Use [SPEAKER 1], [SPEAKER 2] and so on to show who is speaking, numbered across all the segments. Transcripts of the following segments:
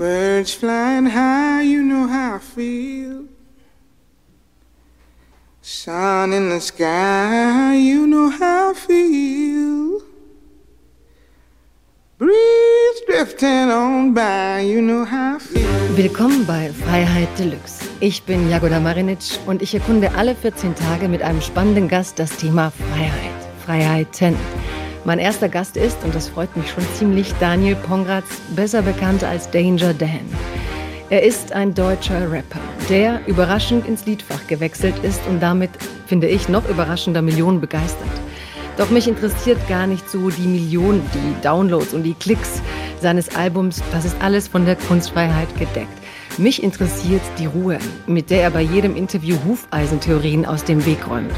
[SPEAKER 1] Birds flying high, you know how I feel. Sun in the sky, you know how I feel. Breeze drifting on by, you know how I feel.
[SPEAKER 2] Willkommen bei Freiheit Deluxe. Ich bin Jagoda Marinic und ich erkunde alle 14 Tage mit einem spannenden Gast das Thema Freiheit. Freiheiten. Mein erster Gast ist, und das freut mich schon ziemlich, Daniel Pongratz, besser bekannt als Danger Dan. Er ist ein deutscher Rapper, der überraschend ins Liedfach gewechselt ist und damit, finde ich, noch überraschender Millionen begeistert. Doch mich interessiert gar nicht so die Millionen, die Downloads und die Klicks seines Albums. Das ist alles von der Kunstfreiheit gedeckt. Mich interessiert die Ruhe, mit der er bei jedem Interview Hufeisentheorien aus dem Weg räumt.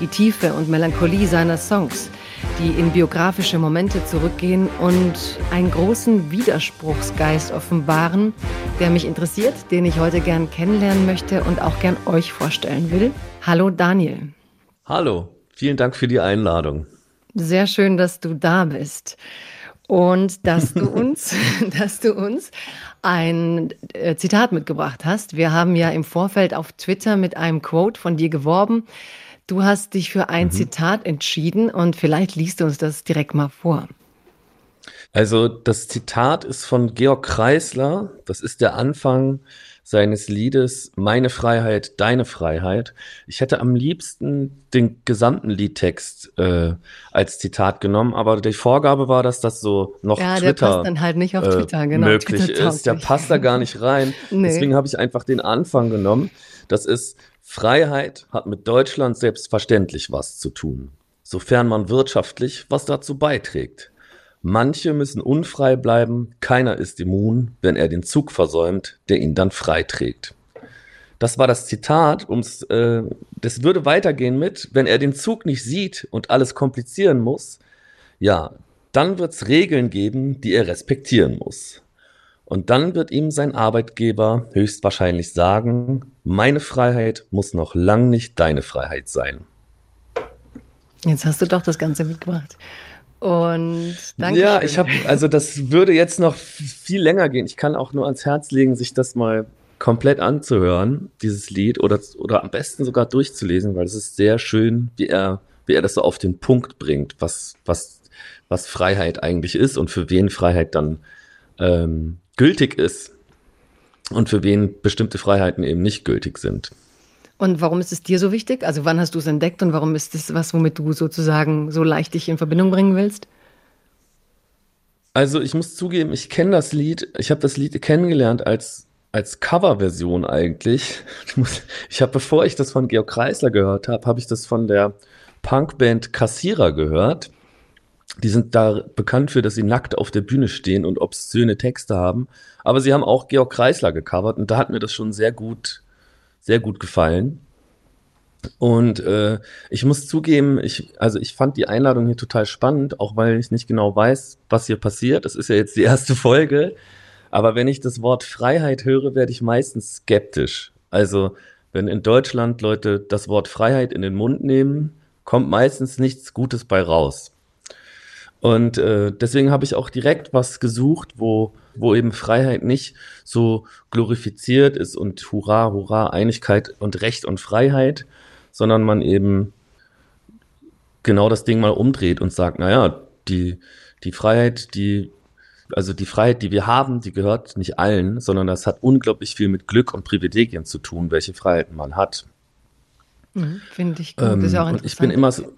[SPEAKER 2] Die Tiefe und Melancholie seiner Songs – die in biografische Momente zurückgehen und einen großen Widerspruchsgeist offenbaren, der mich interessiert, den ich heute gern kennenlernen möchte und auch gern euch vorstellen will. Hallo Daniel.
[SPEAKER 3] Hallo, vielen Dank für die Einladung.
[SPEAKER 2] Sehr schön, dass du da bist und dass du uns, dass du uns ein äh, Zitat mitgebracht hast. Wir haben ja im Vorfeld auf Twitter mit einem Quote von dir geworben. Du hast dich für ein mhm. Zitat entschieden und vielleicht liest du uns das direkt mal vor.
[SPEAKER 3] Also das Zitat ist von Georg Kreisler. Das ist der Anfang seines Liedes Meine Freiheit, deine Freiheit. Ich hätte am liebsten den gesamten Liedtext äh, als Zitat genommen, aber die Vorgabe war, dass das so noch ja, Twitter, der
[SPEAKER 2] passt dann halt nicht auf äh, Twitter, genau,
[SPEAKER 3] möglich Twitter ist. Der passt da gar nicht rein. nee. Deswegen habe ich einfach den Anfang genommen. Das ist Freiheit hat mit Deutschland selbstverständlich was zu tun, sofern man wirtschaftlich was dazu beiträgt. Manche müssen unfrei bleiben, keiner ist immun, wenn er den Zug versäumt, der ihn dann freiträgt. Das war das Zitat, ums, äh, das würde weitergehen mit, wenn er den Zug nicht sieht und alles komplizieren muss, ja, dann wird es Regeln geben, die er respektieren muss. Und dann wird ihm sein Arbeitgeber höchstwahrscheinlich sagen, meine Freiheit muss noch lang nicht deine Freiheit sein.
[SPEAKER 2] Jetzt hast du doch das Ganze mitgebracht. Und danke.
[SPEAKER 3] Ja, ich habe, also das würde jetzt noch viel länger gehen. Ich kann auch nur ans Herz legen, sich das mal komplett anzuhören, dieses Lied, oder, oder am besten sogar durchzulesen, weil es ist sehr schön, wie er, wie er das so auf den Punkt bringt, was, was, was Freiheit eigentlich ist und für wen Freiheit dann ähm, gültig ist und für wen bestimmte Freiheiten eben nicht gültig sind.
[SPEAKER 2] Und warum ist es dir so wichtig? Also wann hast du es entdeckt und warum ist es was, womit du sozusagen so leicht dich in Verbindung bringen willst?
[SPEAKER 3] Also ich muss zugeben, ich kenne das Lied, ich habe das Lied kennengelernt als als Coverversion eigentlich. Ich, muss, ich habe, bevor ich das von Georg Kreisler gehört habe, habe ich das von der Punkband Kassierer gehört die sind da bekannt für, dass sie nackt auf der Bühne stehen und obszöne Texte haben. Aber sie haben auch Georg Kreisler gecovert und da hat mir das schon sehr gut, sehr gut gefallen. Und äh, ich muss zugeben, ich, also ich fand die Einladung hier total spannend, auch weil ich nicht genau weiß, was hier passiert. Das ist ja jetzt die erste Folge. Aber wenn ich das Wort Freiheit höre, werde ich meistens skeptisch. Also wenn in Deutschland Leute das Wort Freiheit in den Mund nehmen, kommt meistens nichts Gutes bei raus. Und äh, deswegen habe ich auch direkt was gesucht, wo, wo eben Freiheit nicht so glorifiziert ist und Hurra, Hurra, Einigkeit und Recht und Freiheit, sondern man eben genau das Ding mal umdreht und sagt, naja, die, die Freiheit, die, also die Freiheit, die wir haben, die gehört nicht allen, sondern das hat unglaublich viel mit Glück und Privilegien zu tun, welche Freiheiten man hat.
[SPEAKER 2] Mhm, Finde ich gut. Ähm, das ist auch interessant.
[SPEAKER 3] Und ich bin immer so.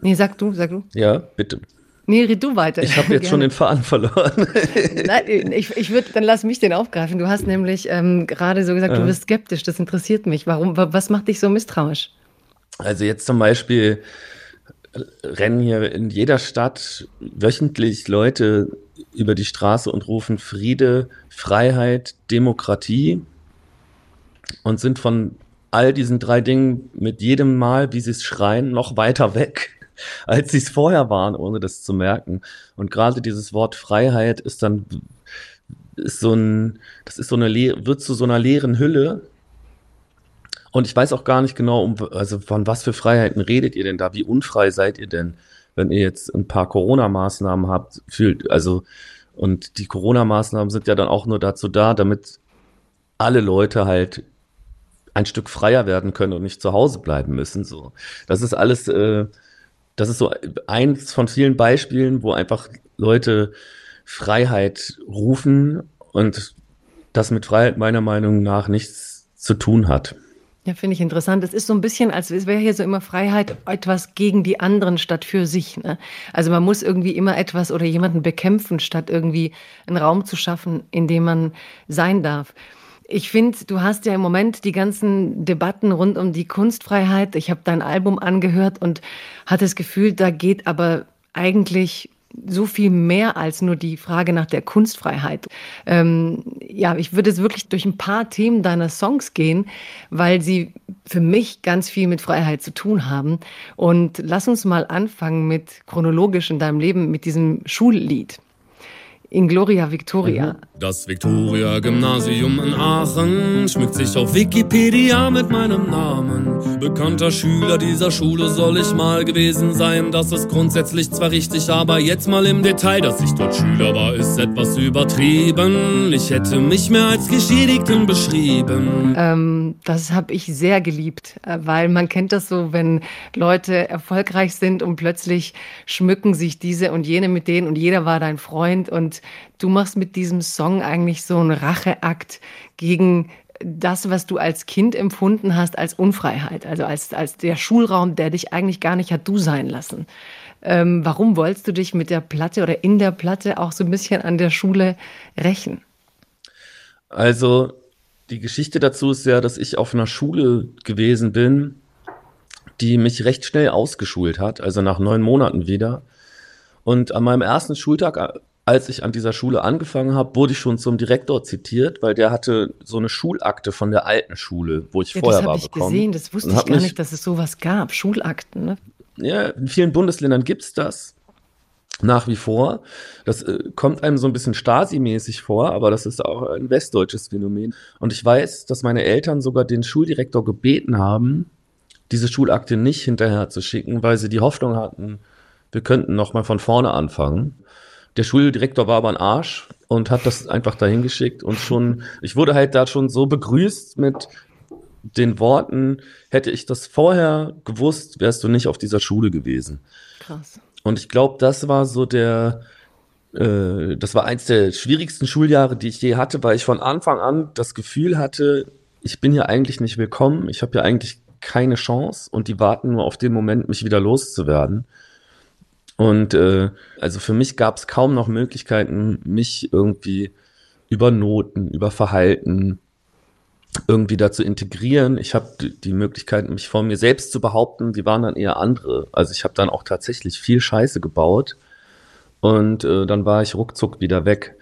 [SPEAKER 2] Nee, sag du, sag du.
[SPEAKER 3] Ja, bitte.
[SPEAKER 2] Nee, red du weiter.
[SPEAKER 3] Ich habe jetzt schon den Faden verloren.
[SPEAKER 2] Nein, ich, ich würde, dann lass mich den aufgreifen. Du hast nämlich ähm, gerade so gesagt, ja. du bist skeptisch. Das interessiert mich. Warum? Was macht dich so misstrauisch?
[SPEAKER 3] Also jetzt zum Beispiel äh, rennen hier in jeder Stadt wöchentlich Leute über die Straße und rufen Friede, Freiheit, Demokratie und sind von all diesen drei Dingen mit jedem Mal, wie sie es schreien, noch weiter weg als sie es vorher waren, ohne das zu merken. Und gerade dieses Wort Freiheit ist dann ist so ein, das ist so eine wird zu so einer leeren Hülle. Und ich weiß auch gar nicht genau, um, also von was für Freiheiten redet ihr denn da? Wie unfrei seid ihr denn, wenn ihr jetzt ein paar Corona-Maßnahmen habt? Fühlt, also Und die Corona-Maßnahmen sind ja dann auch nur dazu da, damit alle Leute halt ein Stück freier werden können und nicht zu Hause bleiben müssen. So, das ist alles, äh, das ist so eins von vielen Beispielen, wo einfach Leute Freiheit rufen und das mit Freiheit meiner Meinung nach nichts zu tun hat.
[SPEAKER 2] Ja, finde ich interessant. Es ist so ein bisschen, als wäre hier so immer Freiheit etwas gegen die anderen statt für sich. Ne? Also man muss irgendwie immer etwas oder jemanden bekämpfen, statt irgendwie einen Raum zu schaffen, in dem man sein darf. Ich finde, du hast ja im Moment die ganzen Debatten rund um die Kunstfreiheit. Ich habe dein Album angehört und hatte das Gefühl, da geht aber eigentlich so viel mehr als nur die Frage nach der Kunstfreiheit. Ähm, ja, ich würde jetzt wirklich durch ein paar Themen deiner Songs gehen, weil sie für mich ganz viel mit Freiheit zu tun haben. Und lass uns mal anfangen mit chronologisch in deinem Leben mit diesem Schullied in Gloria Victoria. Mhm.
[SPEAKER 4] Das Victoria Gymnasium in Aachen schmückt sich auf Wikipedia mit meinem Namen. Bekannter Schüler dieser Schule soll ich mal gewesen sein. Das ist grundsätzlich zwar richtig, aber jetzt mal im Detail, dass ich dort Schüler war, ist etwas übertrieben. Ich hätte mich mehr als Geschädigten beschrieben.
[SPEAKER 2] Ähm, das habe ich sehr geliebt, äh, weil man kennt das so, wenn Leute erfolgreich sind und plötzlich schmücken sich diese und jene mit denen und jeder war dein Freund und du machst mit diesem Song eigentlich so einen Racheakt gegen das, was du als Kind empfunden hast als Unfreiheit, also als, als der Schulraum, der dich eigentlich gar nicht hat du sein lassen. Ähm, warum wolltest du dich mit der Platte oder in der Platte auch so ein bisschen an der Schule rächen?
[SPEAKER 3] Also die Geschichte dazu ist ja, dass ich auf einer Schule gewesen bin, die mich recht schnell ausgeschult hat, also nach neun Monaten wieder. Und an meinem ersten Schultag als ich an dieser Schule angefangen habe, wurde ich schon zum Direktor zitiert, weil der hatte so eine Schulakte von der alten Schule, wo ich ja, vorher war,
[SPEAKER 2] bekommen. Das habe ich gesehen, das wusste ich gar nicht, dass es sowas gab, Schulakten. Ne?
[SPEAKER 3] Ja, in vielen Bundesländern gibt es das nach wie vor. Das äh, kommt einem so ein bisschen Stasi-mäßig vor, aber das ist auch ein westdeutsches Phänomen. Und ich weiß, dass meine Eltern sogar den Schuldirektor gebeten haben, diese Schulakte nicht hinterher zu schicken, weil sie die Hoffnung hatten, wir könnten noch mal von vorne anfangen. Der Schuldirektor war aber ein Arsch und hat das einfach dahin geschickt und schon, ich wurde halt da schon so begrüßt mit den Worten, hätte ich das vorher gewusst, wärst du nicht auf dieser Schule gewesen. Krass. Und ich glaube, das war so der, äh, das war eins der schwierigsten Schuljahre, die ich je hatte, weil ich von Anfang an das Gefühl hatte, ich bin hier eigentlich nicht willkommen, ich habe hier eigentlich keine Chance und die warten nur auf den Moment, mich wieder loszuwerden. Und äh, also für mich gab es kaum noch Möglichkeiten, mich irgendwie über Noten, über Verhalten irgendwie da zu integrieren. Ich habe die Möglichkeiten, mich vor mir selbst zu behaupten, die waren dann eher andere. Also ich habe dann auch tatsächlich viel Scheiße gebaut und äh, dann war ich ruckzuck wieder weg.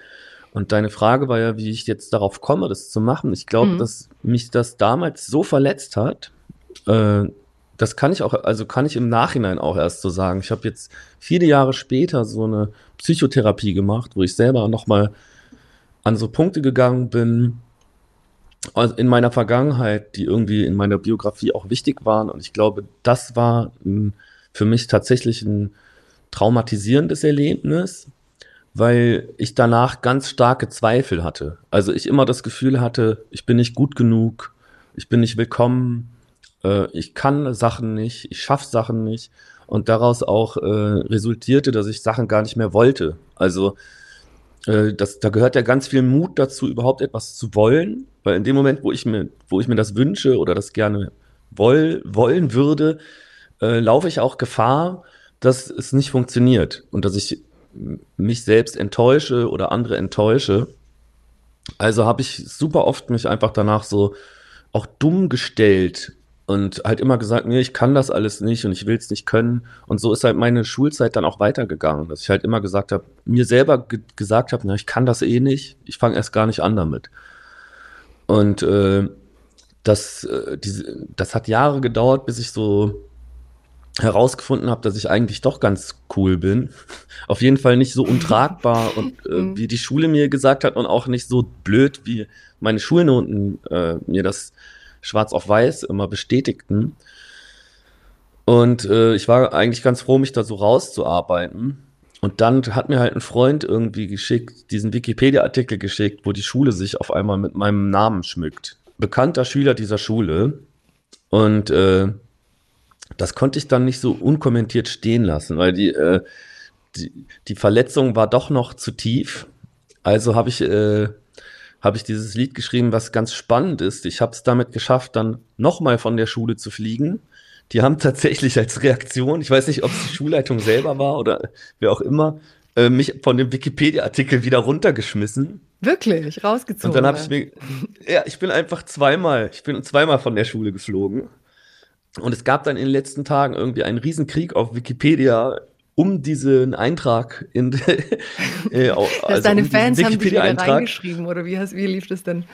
[SPEAKER 3] Und deine Frage war ja, wie ich jetzt darauf komme, das zu machen. Ich glaube, mhm. dass mich das damals so verletzt hat, äh, das kann ich auch, also kann ich im Nachhinein auch erst so sagen. Ich habe jetzt viele Jahre später so eine Psychotherapie gemacht, wo ich selber nochmal an so Punkte gegangen bin also in meiner Vergangenheit, die irgendwie in meiner Biografie auch wichtig waren. Und ich glaube, das war für mich tatsächlich ein traumatisierendes Erlebnis, weil ich danach ganz starke Zweifel hatte. Also ich immer das Gefühl hatte, ich bin nicht gut genug, ich bin nicht willkommen, äh, ich kann Sachen nicht, ich schaffe Sachen nicht und daraus auch äh, resultierte, dass ich Sachen gar nicht mehr wollte. Also äh, das, da gehört ja ganz viel Mut dazu, überhaupt etwas zu wollen, weil in dem Moment, wo ich mir, wo ich mir das wünsche oder das gerne woll, wollen würde, äh, laufe ich auch Gefahr, dass es nicht funktioniert und dass ich mich selbst enttäusche oder andere enttäusche. Also habe ich super oft mich einfach danach so auch dumm gestellt und halt immer gesagt, nee, ich kann das alles nicht und ich will es nicht können. Und so ist halt meine Schulzeit dann auch weitergegangen, dass ich halt immer gesagt habe, mir selber ge gesagt habe, na, ich kann das eh nicht, ich fange erst gar nicht an damit. Und äh, das, äh, diese, das hat Jahre gedauert, bis ich so herausgefunden habe, dass ich eigentlich doch ganz cool bin. Auf jeden Fall nicht so untragbar und äh, mhm. wie die Schule mir gesagt hat und auch nicht so blöd, wie meine Schulnoten äh, mir das schwarz auf weiß immer bestätigten. Und äh, ich war eigentlich ganz froh, mich da so rauszuarbeiten. und dann hat mir halt ein Freund irgendwie geschickt, diesen Wikipedia-Artikel geschickt, wo die Schule sich auf einmal mit meinem Namen schmückt. Bekannter Schüler dieser Schule. Und äh, das konnte ich dann nicht so unkommentiert stehen lassen, weil die, äh, die, die Verletzung war doch noch zu tief. Also habe ich, äh, hab ich dieses Lied geschrieben, was ganz spannend ist. Ich habe es damit geschafft, dann nochmal von der Schule zu fliegen die haben tatsächlich als Reaktion, ich weiß nicht, ob es die Schulleitung selber war oder wer auch immer, äh, mich von dem Wikipedia-Artikel wieder runtergeschmissen.
[SPEAKER 2] Wirklich, rausgezogen.
[SPEAKER 3] Und dann habe ich mir, ja, ich bin einfach zweimal, ich bin zweimal von der Schule geflogen. Und es gab dann in den letzten Tagen irgendwie einen Riesenkrieg auf Wikipedia um diesen Eintrag in
[SPEAKER 2] äh, also deine um Fans haben dich wieder reingeschrieben oder wie, hast, wie lief das denn?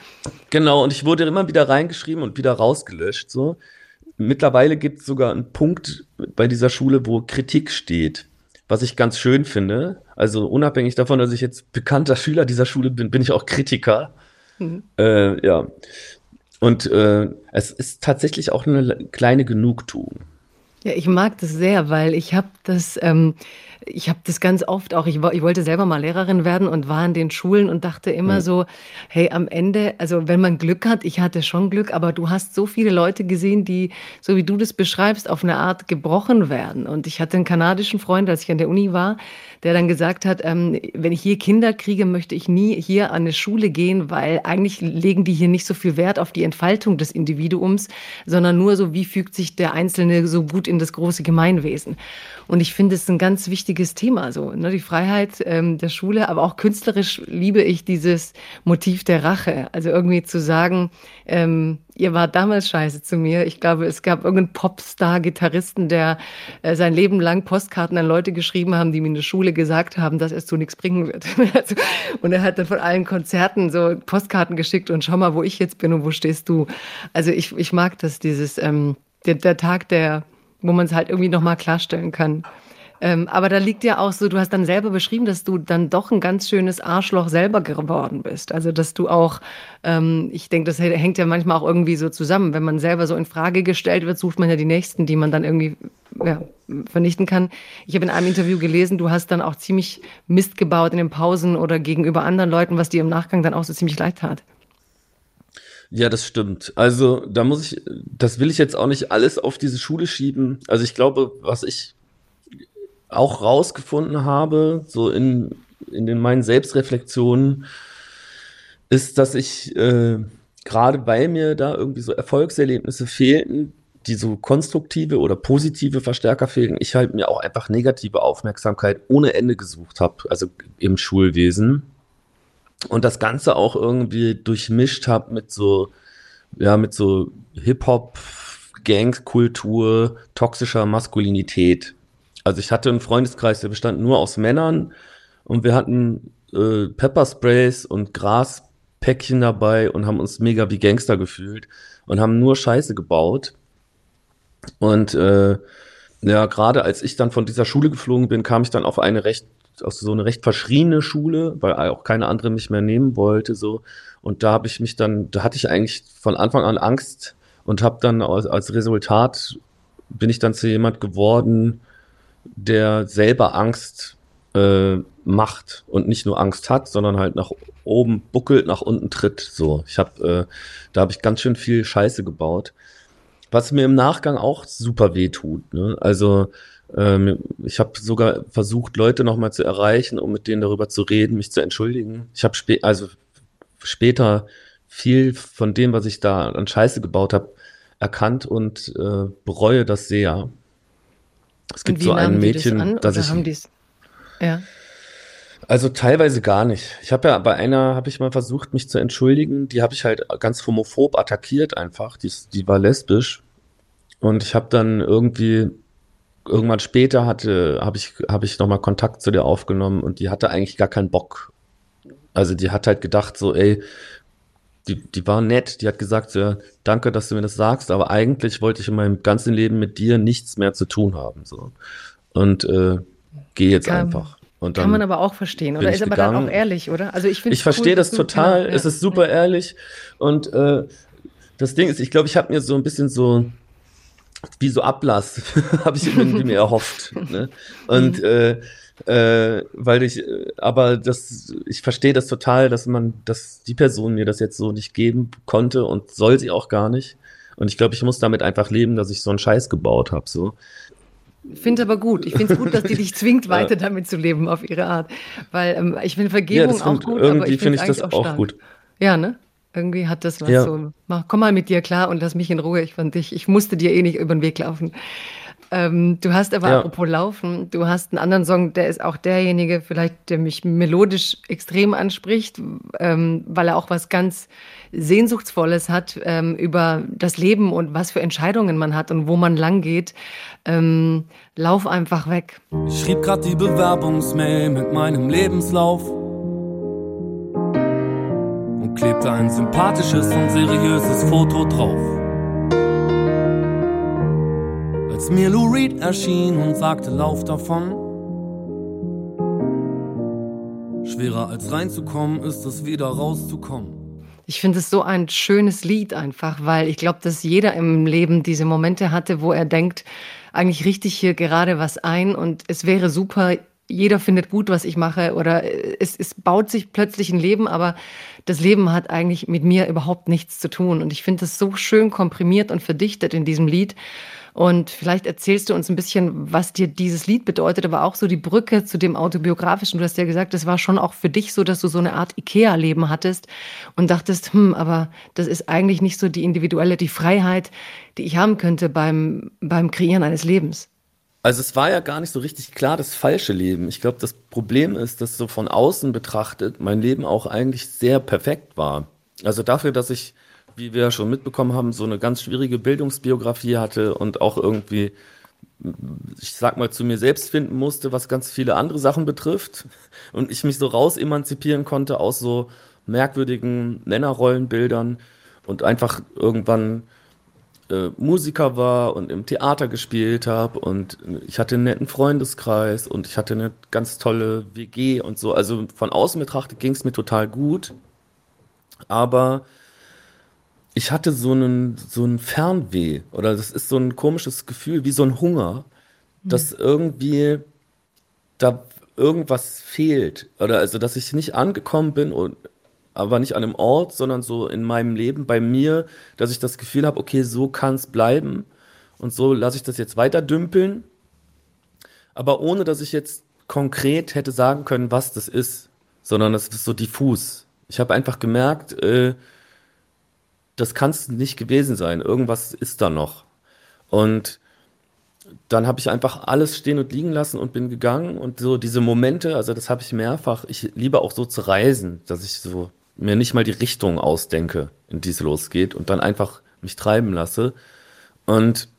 [SPEAKER 3] Genau und ich wurde immer wieder reingeschrieben und wieder rausgelöscht so Mittlerweile gibt es sogar einen Punkt bei dieser Schule, wo Kritik steht, was ich ganz schön finde. Also unabhängig davon, dass ich jetzt bekannter Schüler dieser Schule bin, bin ich auch Kritiker. Mhm. Äh, ja. Und äh, es ist tatsächlich auch eine kleine Genugtuung.
[SPEAKER 2] Ja, ich mag das sehr, weil ich habe das, ähm, ich habe das ganz oft auch, ich, ich, wollte selber mal Lehrerin werden und war in den Schulen und dachte immer mhm. so, hey, am Ende, also wenn man Glück hat, ich hatte schon Glück, aber du hast so viele Leute gesehen, die, so wie du das beschreibst, auf eine Art gebrochen werden. Und ich hatte einen kanadischen Freund, als ich an der Uni war, der dann gesagt hat, ähm, wenn ich hier Kinder kriege, möchte ich nie hier an eine Schule gehen, weil eigentlich legen die hier nicht so viel Wert auf die Entfaltung des Individuums, sondern nur so, wie fügt sich der Einzelne so gut in das große Gemeinwesen. Und ich finde es ein ganz wichtiges Thema, so ne, die Freiheit ähm, der Schule, aber auch künstlerisch liebe ich dieses Motiv der Rache. Also irgendwie zu sagen, ähm, ihr wart damals scheiße zu mir. Ich glaube, es gab irgendeinen Popstar-Gitarristen, der äh, sein Leben lang Postkarten an Leute geschrieben haben, die mir in der Schule gesagt haben, dass es zu nichts bringen wird. Also, und er hat dann von allen Konzerten so Postkarten geschickt und schau mal, wo ich jetzt bin und wo stehst du. Also ich, ich mag das, dieses, ähm, der, der Tag der, wo man es halt irgendwie nochmal klarstellen kann. Ähm, aber da liegt ja auch so, du hast dann selber beschrieben, dass du dann doch ein ganz schönes Arschloch selber geworden bist. Also, dass du auch, ähm, ich denke, das hängt ja manchmal auch irgendwie so zusammen. Wenn man selber so in Frage gestellt wird, sucht man ja die Nächsten, die man dann irgendwie ja, vernichten kann. Ich habe in einem Interview gelesen, du hast dann auch ziemlich Mist gebaut in den Pausen oder gegenüber anderen Leuten, was dir im Nachgang dann auch so ziemlich leid tat.
[SPEAKER 3] Ja, das stimmt. Also da muss ich, das will ich jetzt auch nicht alles auf diese Schule schieben. Also ich glaube, was ich auch rausgefunden habe, so in, in den meinen Selbstreflexionen, ist, dass ich äh, gerade bei mir da irgendwie so Erfolgserlebnisse fehlten, die so konstruktive oder positive Verstärker fehlten, ich halt mir auch einfach negative Aufmerksamkeit ohne Ende gesucht habe, also im Schulwesen. Und das Ganze auch irgendwie durchmischt habe mit so, ja, mit so Hip-Hop, Gangkultur, toxischer Maskulinität. Also ich hatte einen Freundeskreis, der bestand nur aus Männern und wir hatten äh, Peppersprays und Graspäckchen dabei und haben uns mega wie Gangster gefühlt und haben nur Scheiße gebaut. Und äh, ja, gerade als ich dann von dieser Schule geflogen bin, kam ich dann auf eine recht, auf so eine recht verschriene Schule, weil auch keine andere mich mehr nehmen wollte, so. Und da habe ich mich dann, da hatte ich eigentlich von Anfang an Angst und habe dann als, als Resultat bin ich dann zu jemand geworden, der selber Angst äh, macht und nicht nur Angst hat, sondern halt nach oben buckelt, nach unten tritt. So, ich habe, äh, da habe ich ganz schön viel Scheiße gebaut, was mir im Nachgang auch super weh tut. Ne? Also ähm, ich habe sogar versucht, Leute nochmal zu erreichen, um mit denen darüber zu reden, mich zu entschuldigen. Ich habe spä also später viel von dem, was ich da an Scheiße gebaut habe, erkannt und äh, bereue das sehr. Es gibt so ein Mädchen, das, an, ich. Haben die's? Ja. Also teilweise gar nicht. Ich habe ja bei einer habe ich mal versucht, mich zu entschuldigen. Die habe ich halt ganz homophob attackiert einfach. Die, die war lesbisch und ich habe dann irgendwie irgendwann später hatte habe ich habe ich noch mal Kontakt zu der aufgenommen und die hatte eigentlich gar keinen Bock. Also die hat halt gedacht so, ey, die, die war nett, die hat gesagt, so, ja, danke, dass du mir das sagst, aber eigentlich wollte ich in meinem ganzen Leben mit dir nichts mehr zu tun haben. So. Und äh, geh jetzt kann, einfach. Und
[SPEAKER 2] dann kann man aber auch verstehen, oder ist aber gegangen. dann auch ehrlich, oder?
[SPEAKER 3] Also ich, ich verstehe cool, das total, ja, es ist super ja. ehrlich. Und äh, das Ding ist, ich glaube, ich habe mir so ein bisschen so wie so Ablass, habe ich irgendwie mir erhofft. Ne? Und mhm. äh, Äh, weil ich, äh, aber das, ich verstehe das total, dass man, dass die Person mir das jetzt so nicht geben konnte und soll sie auch gar nicht. Und ich glaube, ich muss damit einfach leben, dass ich so einen Scheiß gebaut habe. So.
[SPEAKER 2] Ich finde aber gut. Ich finde es gut, dass die dich zwingt, weiter ja. damit zu leben auf ihre Art. Weil ähm, ich finde Vergebung ja, auch gut.
[SPEAKER 3] Irgendwie finde ich das auch, auch gut.
[SPEAKER 2] Ja, ne? Irgendwie hat das was ja. so. Mach, komm mal mit dir klar und lass mich in Ruhe. Ich fand dich, ich musste dir eh nicht über den Weg laufen. Ähm, du hast aber, ja. apropos Laufen, du hast einen anderen Song, der ist auch derjenige, vielleicht, der mich melodisch extrem anspricht, ähm, weil er auch was ganz Sehnsuchtsvolles hat ähm, über das Leben und was für Entscheidungen man hat und wo man lang geht. Ähm, lauf einfach weg.
[SPEAKER 4] Ich schrieb grad die Bewerbungsmail mit meinem Lebenslauf klebte ein sympathisches und seriöses Foto drauf. Als mir Lou Reed erschien und sagte, lauf davon. Schwerer als reinzukommen ist es wieder rauszukommen.
[SPEAKER 2] Ich finde es so ein schönes Lied einfach, weil ich glaube, dass jeder im Leben diese Momente hatte, wo er denkt, eigentlich richtig hier gerade was ein und es wäre super, jeder findet gut, was ich mache oder es, es baut sich plötzlich ein Leben, aber das Leben hat eigentlich mit mir überhaupt nichts zu tun. Und ich finde es so schön komprimiert und verdichtet in diesem Lied. Und vielleicht erzählst du uns ein bisschen, was dir dieses Lied bedeutet, aber auch so die Brücke zu dem autobiografischen. Du hast ja gesagt, das war schon auch für dich so, dass du so eine Art Ikea-Leben hattest und dachtest, hm, aber das ist eigentlich nicht so die individuelle, die Freiheit, die ich haben könnte beim, beim Kreieren eines Lebens.
[SPEAKER 3] Also es war ja gar nicht so richtig klar das falsche Leben. Ich glaube, das Problem ist, dass so von außen betrachtet mein Leben auch eigentlich sehr perfekt war. Also dafür, dass ich wie wir schon mitbekommen haben, so eine ganz schwierige Bildungsbiografie hatte und auch irgendwie, ich sag mal, zu mir selbst finden musste, was ganz viele andere Sachen betrifft. Und ich mich so raus emanzipieren konnte aus so merkwürdigen Männerrollenbildern und einfach irgendwann äh, Musiker war und im Theater gespielt habe und ich hatte einen netten Freundeskreis und ich hatte eine ganz tolle WG und so. Also von außen betrachtet ging es mir total gut, aber ich hatte so einen, so einen Fernweh oder das ist so ein komisches Gefühl, wie so ein Hunger, mhm. dass irgendwie da irgendwas fehlt oder also, dass ich nicht angekommen bin und aber nicht an einem Ort, sondern so in meinem Leben bei mir, dass ich das Gefühl habe, okay, so kann es bleiben und so lasse ich das jetzt weiter dümpeln, aber ohne dass ich jetzt konkret hätte sagen können, was das ist, sondern das ist so diffus. Ich habe einfach gemerkt, äh, das kann es nicht gewesen sein. Irgendwas ist da noch. Und dann habe ich einfach alles stehen und liegen lassen und bin gegangen und so diese Momente, also das habe ich mehrfach. Ich liebe auch so zu reisen, dass ich so mir nicht mal die Richtung ausdenke, in die es losgeht und dann einfach mich treiben lasse. Und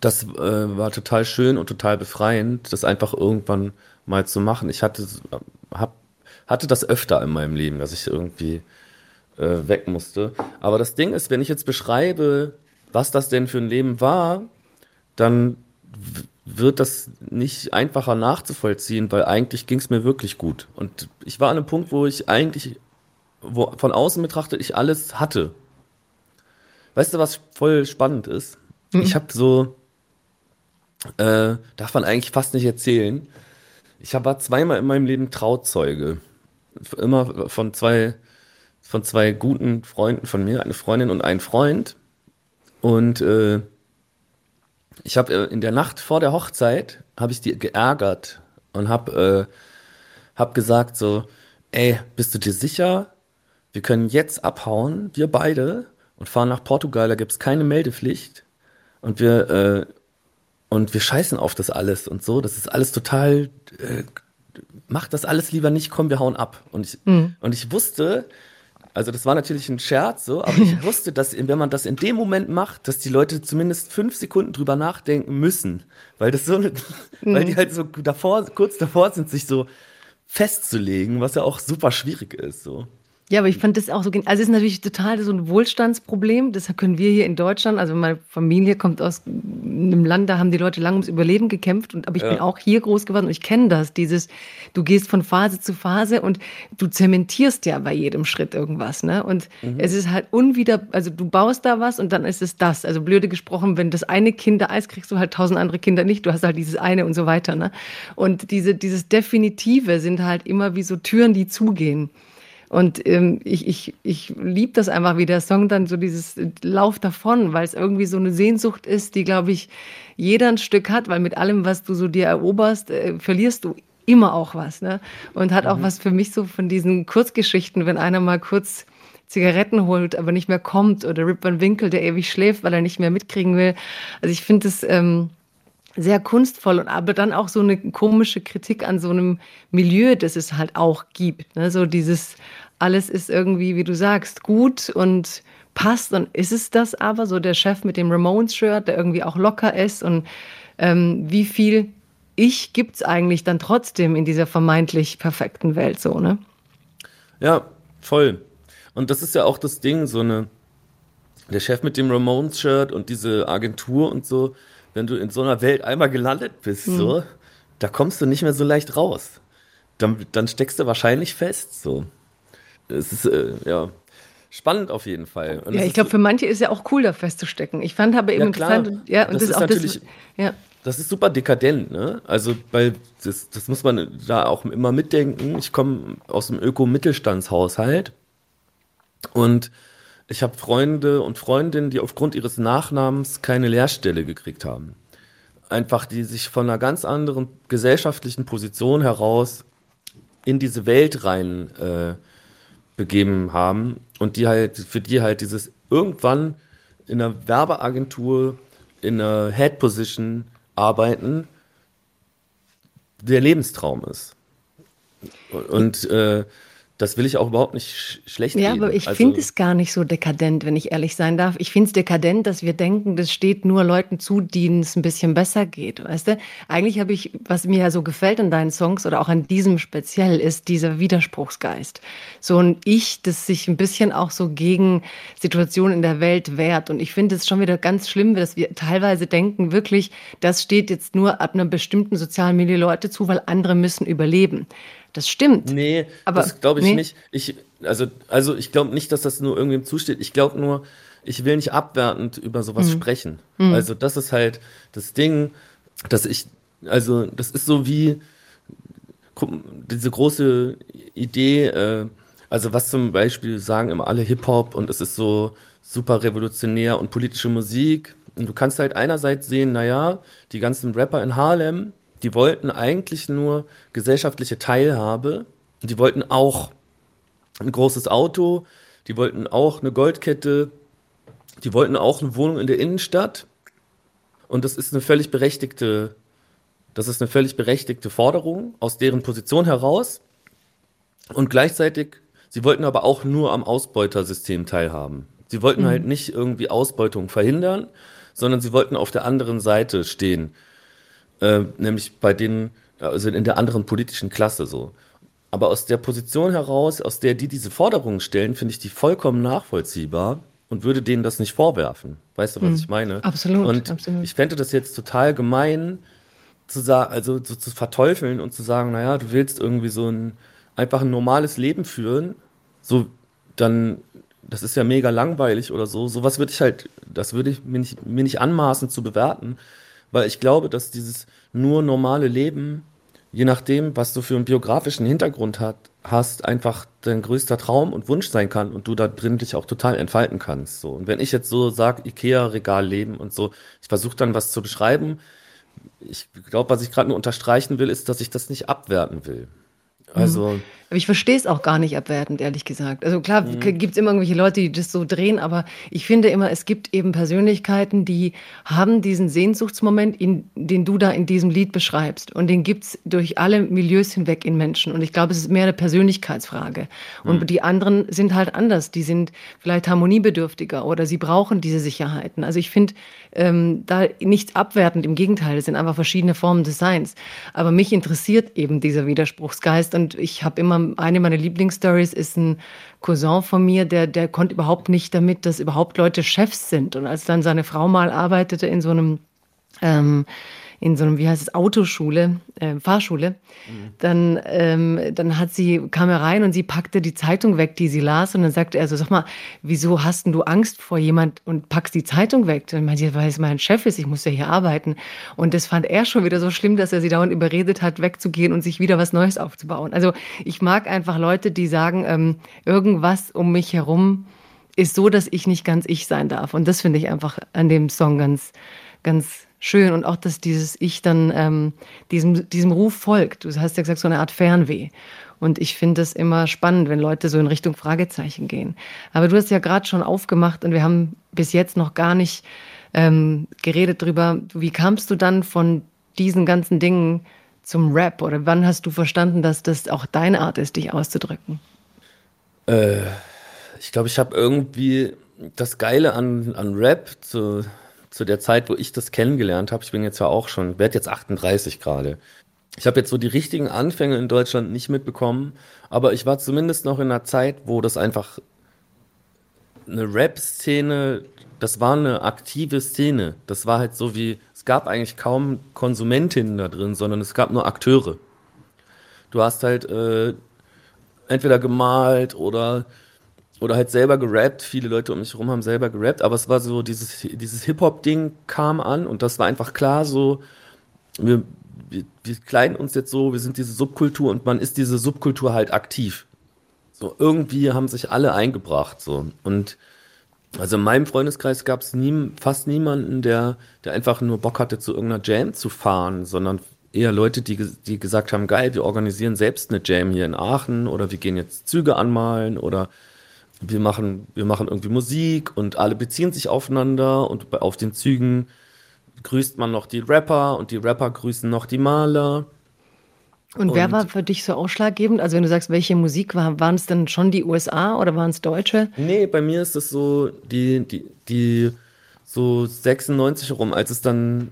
[SPEAKER 3] das äh, war total schön und total befreiend, das einfach irgendwann mal zu machen. Ich hatte, hab, hatte das öfter in meinem Leben, dass ich irgendwie äh, weg musste. Aber das Ding ist, wenn ich jetzt beschreibe, was das denn für ein Leben war, dann wird das nicht einfacher nachzuvollziehen, weil eigentlich ging es mir wirklich gut. Und ich war an einem Punkt, wo ich eigentlich, wo von außen betrachtet, ich alles hatte. Weißt du, was voll spannend ist? Mhm. Ich habe so, äh, darf man eigentlich fast nicht erzählen. Ich war zweimal in meinem Leben Trauzeuge. Immer von zwei von zwei guten Freunden von mir, eine Freundin und ein Freund. Und äh, ich habe äh, in der Nacht vor der Hochzeit habe ich die geärgert und habe äh, hab gesagt so, ey, bist du dir sicher? Wir können jetzt abhauen, wir beide, und fahren nach Portugal. Da gibt es keine Meldepflicht und wir äh, und wir scheißen auf das alles und so. Das ist alles total. Äh, mach das alles lieber nicht. Komm, wir hauen ab. Und ich mhm. und ich wusste, also das war natürlich ein Scherz, so, aber ich wusste, dass wenn man das in dem Moment macht, dass die Leute zumindest fünf Sekunden drüber nachdenken müssen, weil das so, eine, mhm. weil die halt so davor, kurz davor sind, sich so festzulegen, was ja auch super schwierig ist, so.
[SPEAKER 2] Ja, aber ich fand das auch so, also es ist natürlich total so ein Wohlstandsproblem. Das können wir hier in Deutschland, also meine Familie kommt aus einem Land, da haben die Leute lange ums Überleben gekämpft. Und, aber ich ja. bin auch hier groß geworden und ich kenne das, dieses, du gehst von Phase zu Phase und du zementierst ja bei jedem Schritt irgendwas. Ne? Und mhm. es ist halt unwieder, also du baust da was und dann ist es das. Also blöde gesprochen, wenn das eine Kind da Eis kriegst du halt tausend andere Kinder nicht. Du hast halt dieses eine und so weiter. Ne? Und diese, dieses Definitive sind halt immer wie so Türen, die zugehen. Und ähm, ich, ich, ich liebe das einfach, wie der Song dann so dieses Lauf davon, weil es irgendwie so eine Sehnsucht ist, die, glaube ich, jeder ein Stück hat, weil mit allem, was du so dir eroberst, äh, verlierst du immer auch was. Ne? Und hat auch mhm. was für mich so von diesen Kurzgeschichten, wenn einer mal kurz Zigaretten holt, aber nicht mehr kommt, oder Rip Van Winkle, der ewig schläft, weil er nicht mehr mitkriegen will. Also ich finde es ähm, sehr kunstvoll und aber dann auch so eine komische Kritik an so einem Milieu, das es halt auch gibt. Ne? So dieses, alles ist irgendwie, wie du sagst, gut und passt und ist es das aber, so der Chef mit dem Ramones-Shirt, der irgendwie auch locker ist und ähm, wie viel Ich gibt es eigentlich dann trotzdem in dieser vermeintlich perfekten Welt so, ne?
[SPEAKER 3] Ja, voll. Und das ist ja auch das Ding, so eine, der Chef mit dem Ramones-Shirt und diese Agentur und so, wenn du in so einer Welt einmal gelandet bist, mhm. so, da kommst du nicht mehr so leicht raus. Dann, dann steckst du wahrscheinlich fest, so. Es ist, äh, ja, spannend auf jeden Fall.
[SPEAKER 2] Und ja, ich glaube, für manche ist ja auch cool, da festzustecken. Ich fand aber eben
[SPEAKER 3] ja, interessant,
[SPEAKER 2] ja, und
[SPEAKER 3] das, das ist
[SPEAKER 2] auch
[SPEAKER 3] natürlich,
[SPEAKER 2] das, ja.
[SPEAKER 3] das ist super dekadent, ne? Also, weil das, das muss man da auch immer mitdenken. Ich komme aus einem Öko-Mittelstandshaushalt und ich habe Freunde und Freundinnen, die aufgrund ihres Nachnamens keine Lehrstelle gekriegt haben. Einfach, die sich von einer ganz anderen gesellschaftlichen Position heraus in diese Welt rein äh, begeben haben und die halt, für die halt dieses irgendwann in einer Werbeagentur, in einer Head Position arbeiten, der Lebenstraum ist. Und äh, das will ich auch überhaupt nicht sch schlecht
[SPEAKER 2] Ja, reden. aber ich also, finde es gar nicht so dekadent, wenn ich ehrlich sein darf. Ich finde es dekadent, dass wir denken, das steht nur Leuten zu, denen es ein bisschen besser geht, weißt du? Eigentlich habe ich, was mir ja so gefällt an deinen Songs oder auch an diesem speziell, ist dieser Widerspruchsgeist. So ein Ich, das sich ein bisschen auch so gegen Situationen in der Welt wehrt. Und ich finde es schon wieder ganz schlimm, dass wir teilweise denken, wirklich, das steht jetzt nur ab einem bestimmten sozialen Milieu Leute zu, weil andere müssen überleben. Das stimmt.
[SPEAKER 3] Nee, aber, das glaube ich nee. nicht. Ich, also, also ich glaube nicht, dass das nur irgendwem zusteht. Ich glaube nur, ich will nicht abwertend über sowas mhm. sprechen. Mhm. Also das ist halt das Ding, dass ich, also das ist so wie diese große Idee, äh, also was zum Beispiel sagen immer alle Hip-Hop und es ist so super revolutionär und politische Musik. Und du kannst halt einerseits sehen, naja, die ganzen Rapper in Harlem, die wollten eigentlich nur gesellschaftliche Teilhabe. Die wollten auch ein großes Auto, die wollten auch eine Goldkette, die wollten auch eine Wohnung in der Innenstadt. Und das ist eine völlig berechtigte, das ist eine völlig berechtigte Forderung aus deren Position heraus. Und gleichzeitig, sie wollten aber auch nur am Ausbeutersystem teilhaben. Sie wollten mhm. halt nicht irgendwie Ausbeutung verhindern, sondern sie wollten auf der anderen Seite stehen. Äh, nämlich bei denen, also in der anderen politischen Klasse so. Aber aus der Position heraus, aus der die diese Forderungen stellen, finde ich die vollkommen nachvollziehbar und würde denen das nicht vorwerfen. Weißt du, was mhm. ich meine?
[SPEAKER 2] Absolut.
[SPEAKER 3] Und
[SPEAKER 2] absolut.
[SPEAKER 3] ich fände das jetzt total gemein, zu sagen, also so zu verteufeln und zu sagen, naja, du willst irgendwie so ein einfach ein normales Leben führen, so dann, das ist ja mega langweilig oder so. Sowas würde ich halt, das würde ich mir nicht, mir nicht anmaßen zu bewerten. Weil ich glaube, dass dieses nur normale Leben, je nachdem, was du für einen biografischen Hintergrund hat, hast, einfach dein größter Traum und Wunsch sein kann und du da drin dich auch total entfalten kannst. So. Und wenn ich jetzt so sage, Ikea-Regal leben und so, ich versuche dann was zu beschreiben. Ich glaube, was ich gerade nur unterstreichen will, ist, dass ich das nicht abwerten will. Also.
[SPEAKER 2] Mhm. Aber ich verstehe es auch gar nicht abwertend, ehrlich gesagt. Also klar, mhm. gibt es immer irgendwelche Leute, die das so drehen, aber ich finde immer, es gibt eben Persönlichkeiten, die haben diesen Sehnsuchtsmoment, in, den du da in diesem Lied beschreibst. Und den gibt es durch alle Milieus hinweg in Menschen. Und ich glaube, es ist mehr eine Persönlichkeitsfrage. Und mhm. die anderen sind halt anders. Die sind vielleicht harmoniebedürftiger oder sie brauchen diese Sicherheiten. Also ich finde ähm, da nichts abwertend, im Gegenteil, es sind einfach verschiedene Formen des Seins. Aber mich interessiert eben dieser Widerspruchsgeist und ich habe immer immer, eine meiner Lieblingsstories ist ein Cousin von mir, der, der konnte überhaupt nicht damit, dass überhaupt Leute Chefs sind. Und als dann seine Frau mal arbeitete in so einem ähm, in so einem, wie heißt es, Autoschule, äh, Fahrschule, mhm. dann, ähm, dann hat sie, kam er rein und sie packte die Zeitung weg, die sie las und dann sagte er so, sag mal, wieso hast denn du Angst vor jemand und packst die Zeitung weg? Und meinte, weil es mein Chef ist, ich muss ja hier arbeiten. Und das fand er schon wieder so schlimm, dass er sie dauernd überredet hat, wegzugehen und sich wieder was Neues aufzubauen. Also ich mag einfach Leute, die sagen, ähm, irgendwas um mich herum ist so, dass ich nicht ganz ich sein darf. Und das finde ich einfach an dem Song ganz, ganz schön und auch, dass dieses Ich dann ähm, diesem, diesem Ruf folgt. Du hast ja gesagt, so eine Art Fernweh. Und ich finde es immer spannend, wenn Leute so in Richtung Fragezeichen gehen. Aber du hast ja gerade schon aufgemacht und wir haben bis jetzt noch gar nicht ähm, geredet drüber. Wie kamst du dann von diesen ganzen Dingen zum Rap? Oder wann hast du verstanden, dass das auch deine Art ist, dich auszudrücken?
[SPEAKER 3] Äh, ich glaube, ich habe irgendwie das Geile an, an Rap zu, zu der Zeit, wo ich das kennengelernt habe, ich bin jetzt ja auch schon, werde jetzt 38 gerade. Ich habe jetzt so die richtigen Anfänge in Deutschland nicht mitbekommen, aber ich war zumindest noch in einer Zeit, wo das einfach eine Rap-Szene, das war eine aktive Szene. Das war halt so wie, es gab eigentlich kaum Konsumentinnen da drin, sondern es gab nur Akteure. Du hast halt äh, entweder gemalt oder oder halt selber gerappt. Viele Leute um mich herum haben selber gerappt, aber es war so, dieses, dieses Hip-Hop-Ding kam an und das war einfach klar so, wir, wir, wir kleiden uns jetzt so, wir sind diese Subkultur und man ist diese Subkultur halt aktiv. So, irgendwie haben sich alle eingebracht, so. Und also in meinem Freundeskreis gab es nie, fast niemanden, der, der einfach nur Bock hatte, zu irgendeiner Jam zu fahren, sondern eher Leute, die, die gesagt haben, geil, wir organisieren selbst eine Jam hier in Aachen oder wir gehen jetzt Züge anmalen oder wir machen, wir machen irgendwie Musik und alle beziehen sich aufeinander und auf den Zügen grüßt man noch die Rapper und die Rapper grüßen noch die Maler.
[SPEAKER 2] Und, und wer war für dich so ausschlaggebend? Also wenn du sagst, welche Musik war, waren es denn schon die USA oder waren es Deutsche?
[SPEAKER 3] Nee, bei mir ist es so die, die, die so 96 rum, als es dann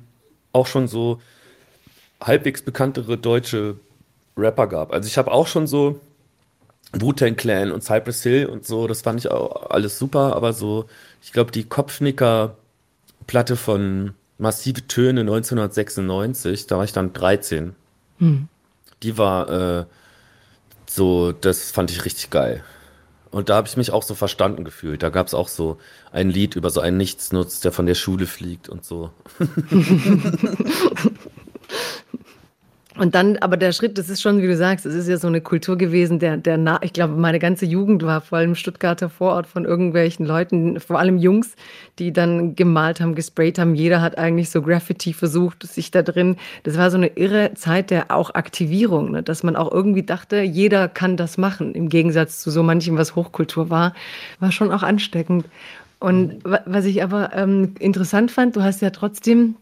[SPEAKER 3] auch schon so halbwegs bekanntere deutsche Rapper gab. Also ich habe auch schon so Wu-Tang Clan und Cypress Hill und so, das fand ich auch alles super, aber so, ich glaube, die Kopfnicker-Platte von Massive Töne 1996, da war ich dann 13. Hm. Die war äh, so, das fand ich richtig geil. Und da habe ich mich auch so verstanden gefühlt. Da gab es auch so ein Lied über so einen Nichtsnutz, der von der Schule fliegt und so.
[SPEAKER 2] Und dann, aber der Schritt, das ist schon, wie du sagst, es ist ja so eine Kultur gewesen, der, der, na, ich glaube, meine ganze Jugend war vor allem Stuttgarter Vorort von irgendwelchen Leuten, vor allem Jungs, die dann gemalt haben, gesprayt haben. Jeder hat eigentlich so Graffiti versucht, sich da drin. Das war so eine irre Zeit der auch Aktivierung, ne? dass man auch irgendwie dachte, jeder kann das machen, im Gegensatz zu so manchem, was Hochkultur war, war schon auch ansteckend. Und was ich aber ähm, interessant fand, du hast ja trotzdem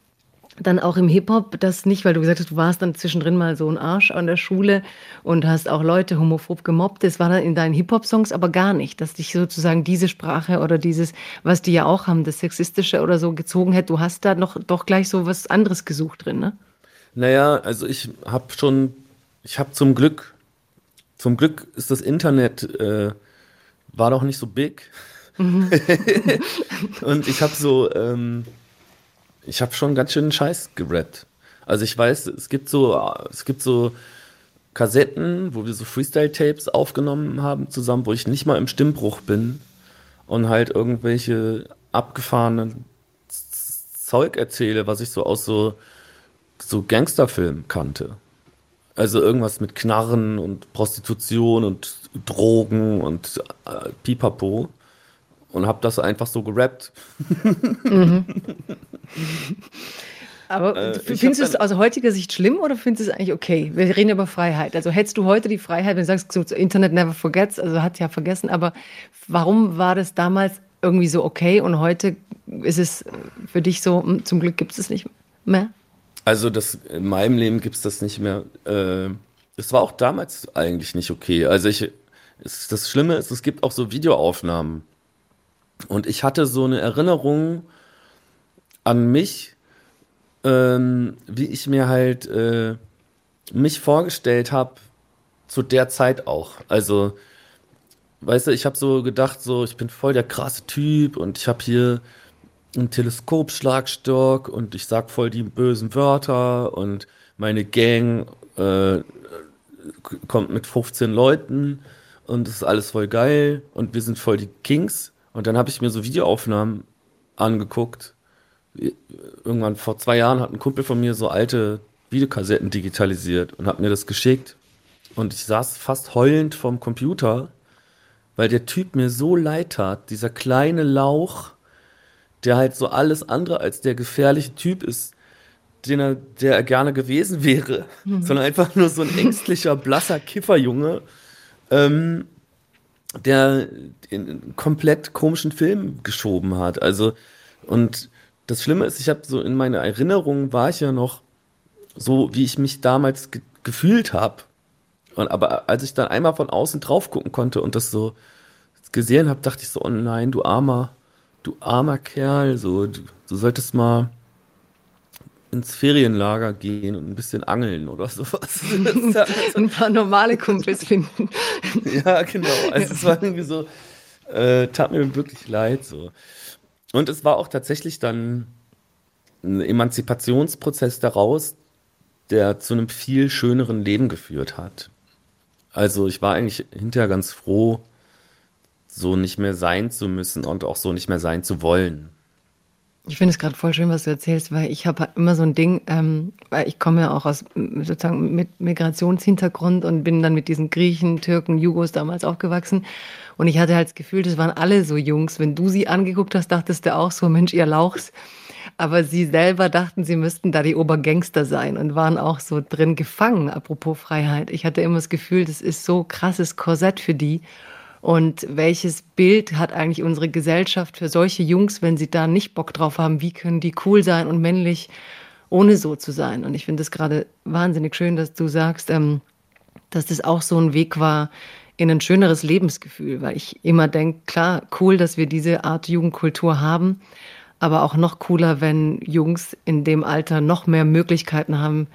[SPEAKER 2] dann auch im Hip-Hop, das nicht, weil du gesagt hast, du warst dann zwischendrin mal so ein Arsch an der Schule und hast auch Leute homophob gemobbt. Das war dann in deinen Hip-Hop-Songs aber gar nicht, dass dich sozusagen diese Sprache oder dieses, was die ja auch haben, das Sexistische oder so gezogen hätte. Du hast da noch doch gleich so was anderes gesucht drin, ne?
[SPEAKER 3] Naja, also ich habe schon, ich habe zum Glück, zum Glück ist das Internet, äh, war doch nicht so big. Mhm. und ich habe so, ähm, ich habe schon ganz schön Scheiß gerappt. Also ich weiß, es gibt so, es gibt so Kassetten, wo wir so Freestyle-Tapes aufgenommen haben zusammen, wo ich nicht mal im Stimmbruch bin und halt irgendwelche abgefahrenen Zeug erzähle, was ich so aus so, so Gangsterfilmen kannte. Also irgendwas mit Knarren und Prostitution und Drogen und äh, Pipapo und habe das einfach so gerappt. Mhm.
[SPEAKER 2] Aber äh, findest du es aus heutiger Sicht schlimm oder findest du es eigentlich okay? Wir reden über Freiheit. Also hättest du heute die Freiheit, wenn du sagst, so, Internet never forgets, also hat ja vergessen, aber warum war das damals irgendwie so okay und heute ist es für dich so, hm, zum Glück gibt es nicht mehr?
[SPEAKER 3] Also das, in meinem Leben gibt es das nicht mehr. Äh, es war auch damals eigentlich nicht okay. Also ich, es, das Schlimme ist, es gibt auch so Videoaufnahmen und ich hatte so eine Erinnerung an mich, ähm, wie ich mir halt äh, mich vorgestellt habe, zu der Zeit auch. Also, weißt du, ich habe so gedacht, so, ich bin voll der krasse Typ und ich habe hier einen Teleskopschlagstock und ich sag voll die bösen Wörter und meine Gang äh, kommt mit 15 Leuten und es ist alles voll geil und wir sind voll die Kings. Und dann habe ich mir so Videoaufnahmen angeguckt. Irgendwann vor zwei Jahren hat ein Kumpel von mir so alte Videokassetten digitalisiert und hat mir das geschickt. Und ich saß fast heulend vorm Computer, weil der Typ mir so leid tat. Dieser kleine Lauch, der halt so alles andere als der gefährliche Typ ist, den er, der er gerne gewesen wäre, mhm. sondern einfach nur so ein ängstlicher, blasser Kifferjunge, ähm, der einen komplett komischen Film geschoben hat. Also, und das Schlimme ist, ich habe so in meiner Erinnerung war ich ja noch so, wie ich mich damals ge gefühlt habe. Und aber als ich dann einmal von außen drauf gucken konnte und das so gesehen habe, dachte ich so, oh nein, du armer, du armer Kerl, so, du, du solltest mal ins Ferienlager gehen und ein bisschen angeln oder sowas.
[SPEAKER 2] ein paar normale Kumpels finden.
[SPEAKER 3] ja, genau. Also es war irgendwie so, äh, tat mir wirklich leid so. Und es war auch tatsächlich dann ein Emanzipationsprozess daraus, der zu einem viel schöneren Leben geführt hat. Also ich war eigentlich hinterher ganz froh, so nicht mehr sein zu müssen und auch so nicht mehr sein zu wollen.
[SPEAKER 2] Ich finde es gerade voll schön, was du erzählst, weil ich habe immer so ein Ding, ähm, weil ich komme ja auch aus sozusagen mit Migrationshintergrund und bin dann mit diesen Griechen, Türken, Jugos damals aufgewachsen. Und ich hatte halt das Gefühl, das waren alle so Jungs. Wenn du sie angeguckt hast, dachtest du auch so, Mensch, ihr Lauchs. Aber sie selber dachten, sie müssten da die Obergangster sein und waren auch so drin gefangen, apropos Freiheit. Ich hatte immer das Gefühl, das ist so krasses Korsett für die. Und welches Bild hat eigentlich unsere Gesellschaft für solche Jungs, wenn sie da nicht Bock drauf haben? Wie können die cool sein und männlich, ohne so zu sein? Und ich finde es gerade wahnsinnig schön, dass du sagst, ähm, dass das auch so ein Weg war in ein schöneres Lebensgefühl, weil ich immer denke, klar, cool, dass wir diese Art Jugendkultur haben, aber auch noch cooler, wenn Jungs in dem Alter noch mehr Möglichkeiten haben,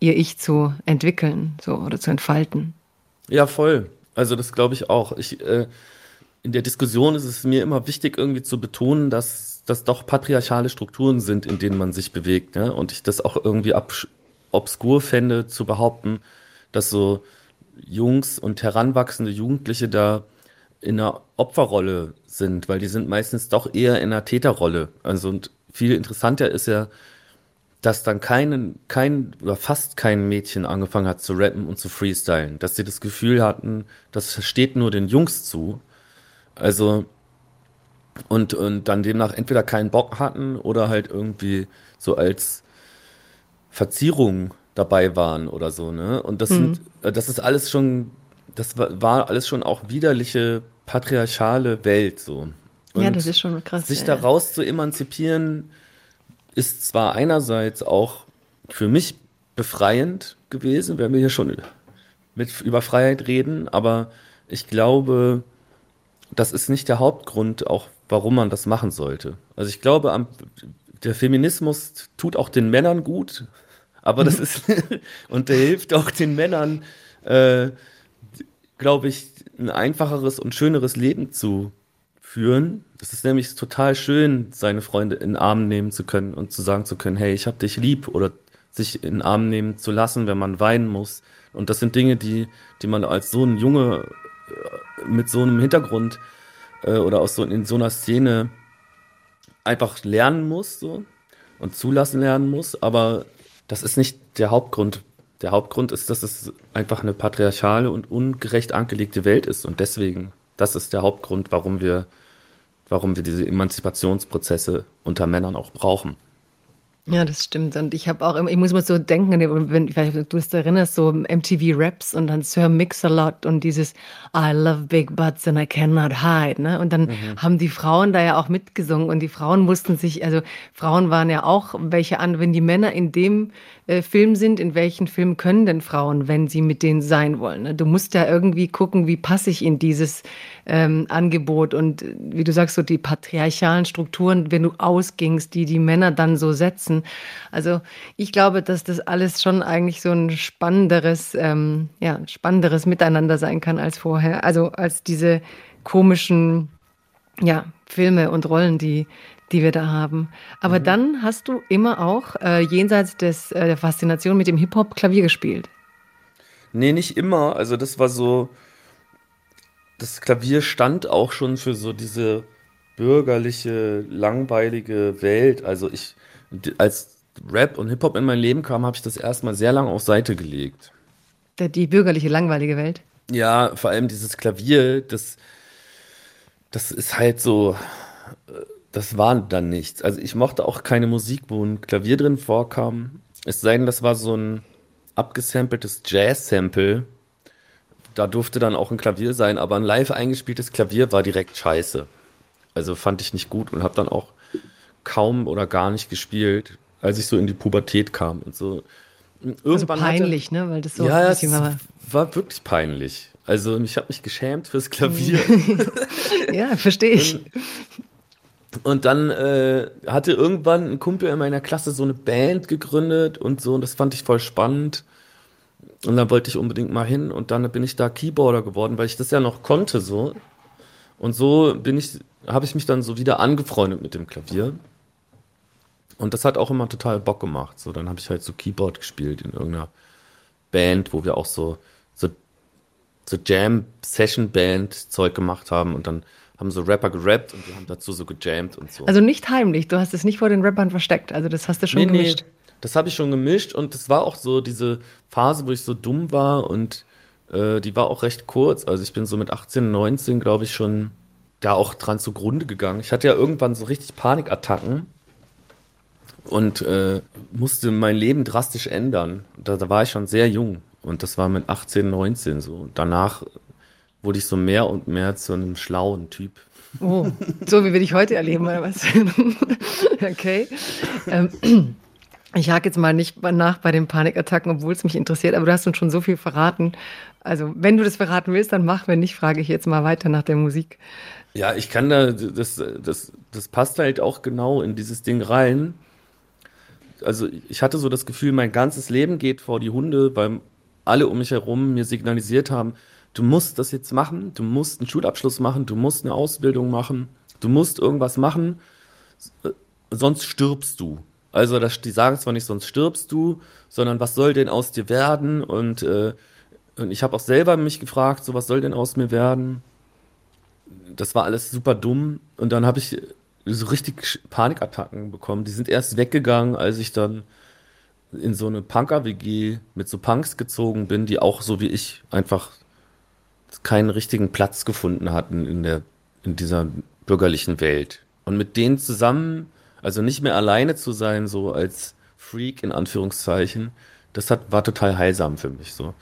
[SPEAKER 2] ihr Ich zu entwickeln so, oder zu entfalten.
[SPEAKER 3] Ja, voll. Also das glaube ich auch. Ich, äh, in der Diskussion ist es mir immer wichtig, irgendwie zu betonen, dass das doch patriarchale Strukturen sind, in denen man sich bewegt. Ne? Und ich das auch irgendwie obskur fände, zu behaupten, dass so Jungs und heranwachsende Jugendliche da in einer Opferrolle sind, weil die sind meistens doch eher in einer Täterrolle. Also und viel interessanter ist ja, dass dann keinen, kein oder fast kein Mädchen angefangen hat zu rappen und zu freestylen, dass sie das Gefühl hatten, das steht nur den Jungs zu. Also und, und dann demnach entweder keinen Bock hatten oder halt irgendwie so als Verzierung dabei waren oder so, ne? Und das mhm. sind, das ist alles schon, das war, war alles schon auch widerliche patriarchale Welt so.
[SPEAKER 2] Und ja, das ist schon krass.
[SPEAKER 3] Sich ja. daraus zu emanzipieren, ist zwar einerseits auch für mich befreiend gewesen, wenn wir hier schon mit über Freiheit reden, aber ich glaube, das ist nicht der Hauptgrund, auch warum man das machen sollte. Also ich glaube, am, der Feminismus tut auch den Männern gut, aber das ist und der hilft auch den Männern, äh, glaube ich, ein einfacheres und schöneres Leben zu führen. Es ist nämlich total schön, seine Freunde in den Arm nehmen zu können und zu sagen zu können, hey, ich hab dich lieb oder sich in den Arm nehmen zu lassen, wenn man weinen muss. Und das sind Dinge, die, die man als so ein Junge äh, mit so einem Hintergrund äh, oder aus so in so einer Szene einfach lernen muss so, und zulassen lernen muss. Aber das ist nicht der Hauptgrund. Der Hauptgrund ist, dass es einfach eine patriarchale und ungerecht angelegte Welt ist. Und deswegen, das ist der Hauptgrund, warum wir warum wir diese Emanzipationsprozesse unter Männern auch brauchen.
[SPEAKER 2] Ja, das stimmt. Und ich habe auch immer, ich muss mal so denken, wenn du das erinnerst, so MTV Raps und dann Sir Mix-a-Lot und dieses I love big butts and I cannot hide, ne? Und dann mhm. haben die Frauen da ja auch mitgesungen und die Frauen mussten sich, also Frauen waren ja auch welche an, wenn die Männer in dem äh, Film sind, in welchen Film können denn Frauen, wenn sie mit denen sein wollen? Ne? Du musst ja irgendwie gucken, wie passe ich in dieses ähm, Angebot und wie du sagst, so die patriarchalen Strukturen, wenn du ausgingst, die die Männer dann so setzen. Also ich glaube, dass das alles schon eigentlich so ein spannenderes, ähm, ja, spannenderes Miteinander sein kann als vorher. Also als diese komischen, ja, Filme und Rollen, die, die wir da haben. Aber mhm. dann hast du immer auch äh, jenseits des, äh, der Faszination mit dem Hip-Hop Klavier gespielt.
[SPEAKER 3] Nee, nicht immer. Also das war so, das Klavier stand auch schon für so diese bürgerliche, langweilige Welt. Also ich, als Rap und Hip-Hop in mein Leben kam, habe ich das erstmal sehr lange auf Seite gelegt.
[SPEAKER 2] Die, die bürgerliche, langweilige Welt?
[SPEAKER 3] Ja, vor allem dieses Klavier, das, das ist halt so, das war dann nichts. Also ich mochte auch keine Musik, wo ein Klavier drin vorkam. Es sei denn, das war so ein abgesampeltes Jazz-Sample. Da durfte dann auch ein Klavier sein, aber ein live eingespieltes Klavier war direkt scheiße. Also fand ich nicht gut und habe dann auch kaum oder gar nicht gespielt, als ich so in die Pubertät kam und so.
[SPEAKER 2] Irgendwann also peinlich, hatte, ne? Weil das so
[SPEAKER 3] ja, es war. war wirklich peinlich. Also ich habe mich geschämt fürs Klavier.
[SPEAKER 2] ja, verstehe ich.
[SPEAKER 3] Und, und dann äh, hatte irgendwann ein Kumpel in meiner Klasse so eine Band gegründet und so, und das fand ich voll spannend. Und dann wollte ich unbedingt mal hin und dann bin ich da Keyboarder geworden, weil ich das ja noch konnte so. Und so bin ich, habe ich mich dann so wieder angefreundet mit dem Klavier. Und das hat auch immer total Bock gemacht. So, dann habe ich halt so Keyboard gespielt in irgendeiner Band, wo wir auch so, so, so Jam-Session-Band-Zeug gemacht haben und dann haben so Rapper gerappt und wir haben dazu so gejammt und so.
[SPEAKER 2] Also nicht heimlich, du hast es nicht vor den Rappern versteckt, also das hast du schon nee, gemischt. Nee,
[SPEAKER 3] das habe ich schon gemischt und das war auch so diese Phase, wo ich so dumm war und äh, die war auch recht kurz. Also ich bin so mit 18, 19, glaube ich, schon da auch dran zugrunde gegangen. Ich hatte ja irgendwann so richtig Panikattacken und äh, musste mein Leben drastisch ändern. Da, da, war ich schon sehr jung und das war mit 18, 19 so. Danach wurde ich so mehr und mehr zu einem schlauen Typ.
[SPEAKER 2] Oh, so wie wir dich heute erleben, oder was? okay. Ähm, ich hake jetzt mal nicht nach bei den Panikattacken, obwohl es mich interessiert, aber du hast uns schon so viel verraten. Also, wenn du das verraten willst, dann mach. Wenn nicht, frage ich jetzt mal weiter nach der Musik.
[SPEAKER 3] Ja, ich kann da, das, das, das passt halt auch genau in dieses Ding rein. Also, ich hatte so das Gefühl, mein ganzes Leben geht vor die Hunde, weil alle um mich herum mir signalisiert haben, du musst das jetzt machen, du musst einen Schulabschluss machen, du musst eine Ausbildung machen, du musst irgendwas machen, sonst stirbst du. Also das, die sagen zwar nicht, sonst stirbst du, sondern was soll denn aus dir werden? Und, äh, und ich habe auch selber mich gefragt, so was soll denn aus mir werden? Das war alles super dumm. Und dann habe ich so richtig Panikattacken bekommen. Die sind erst weggegangen, als ich dann in so eine Punker-WG mit so Punks gezogen bin, die auch so wie ich einfach keinen richtigen Platz gefunden hatten in der, in dieser bürgerlichen Welt. Und mit denen zusammen, also nicht mehr alleine zu sein, so als Freak in Anführungszeichen, das hat, war total heilsam für mich, so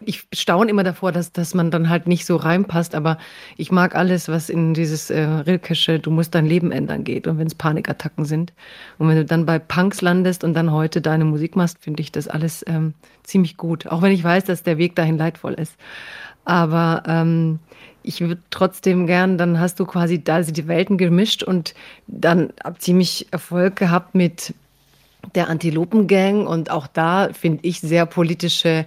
[SPEAKER 2] ich staune immer davor, dass, dass man dann halt nicht so reinpasst, aber ich mag alles, was in dieses äh, Rilkesche, du musst dein Leben ändern geht und wenn es Panikattacken sind. Und wenn du dann bei Punks landest und dann heute deine Musik machst, finde ich das alles ähm, ziemlich gut. Auch wenn ich weiß, dass der Weg dahin leidvoll ist. Aber ähm, ich würde trotzdem gern, dann hast du quasi da die Welten gemischt und dann ziemlich Erfolg gehabt mit der Antilopengang und auch da finde ich sehr politische äh,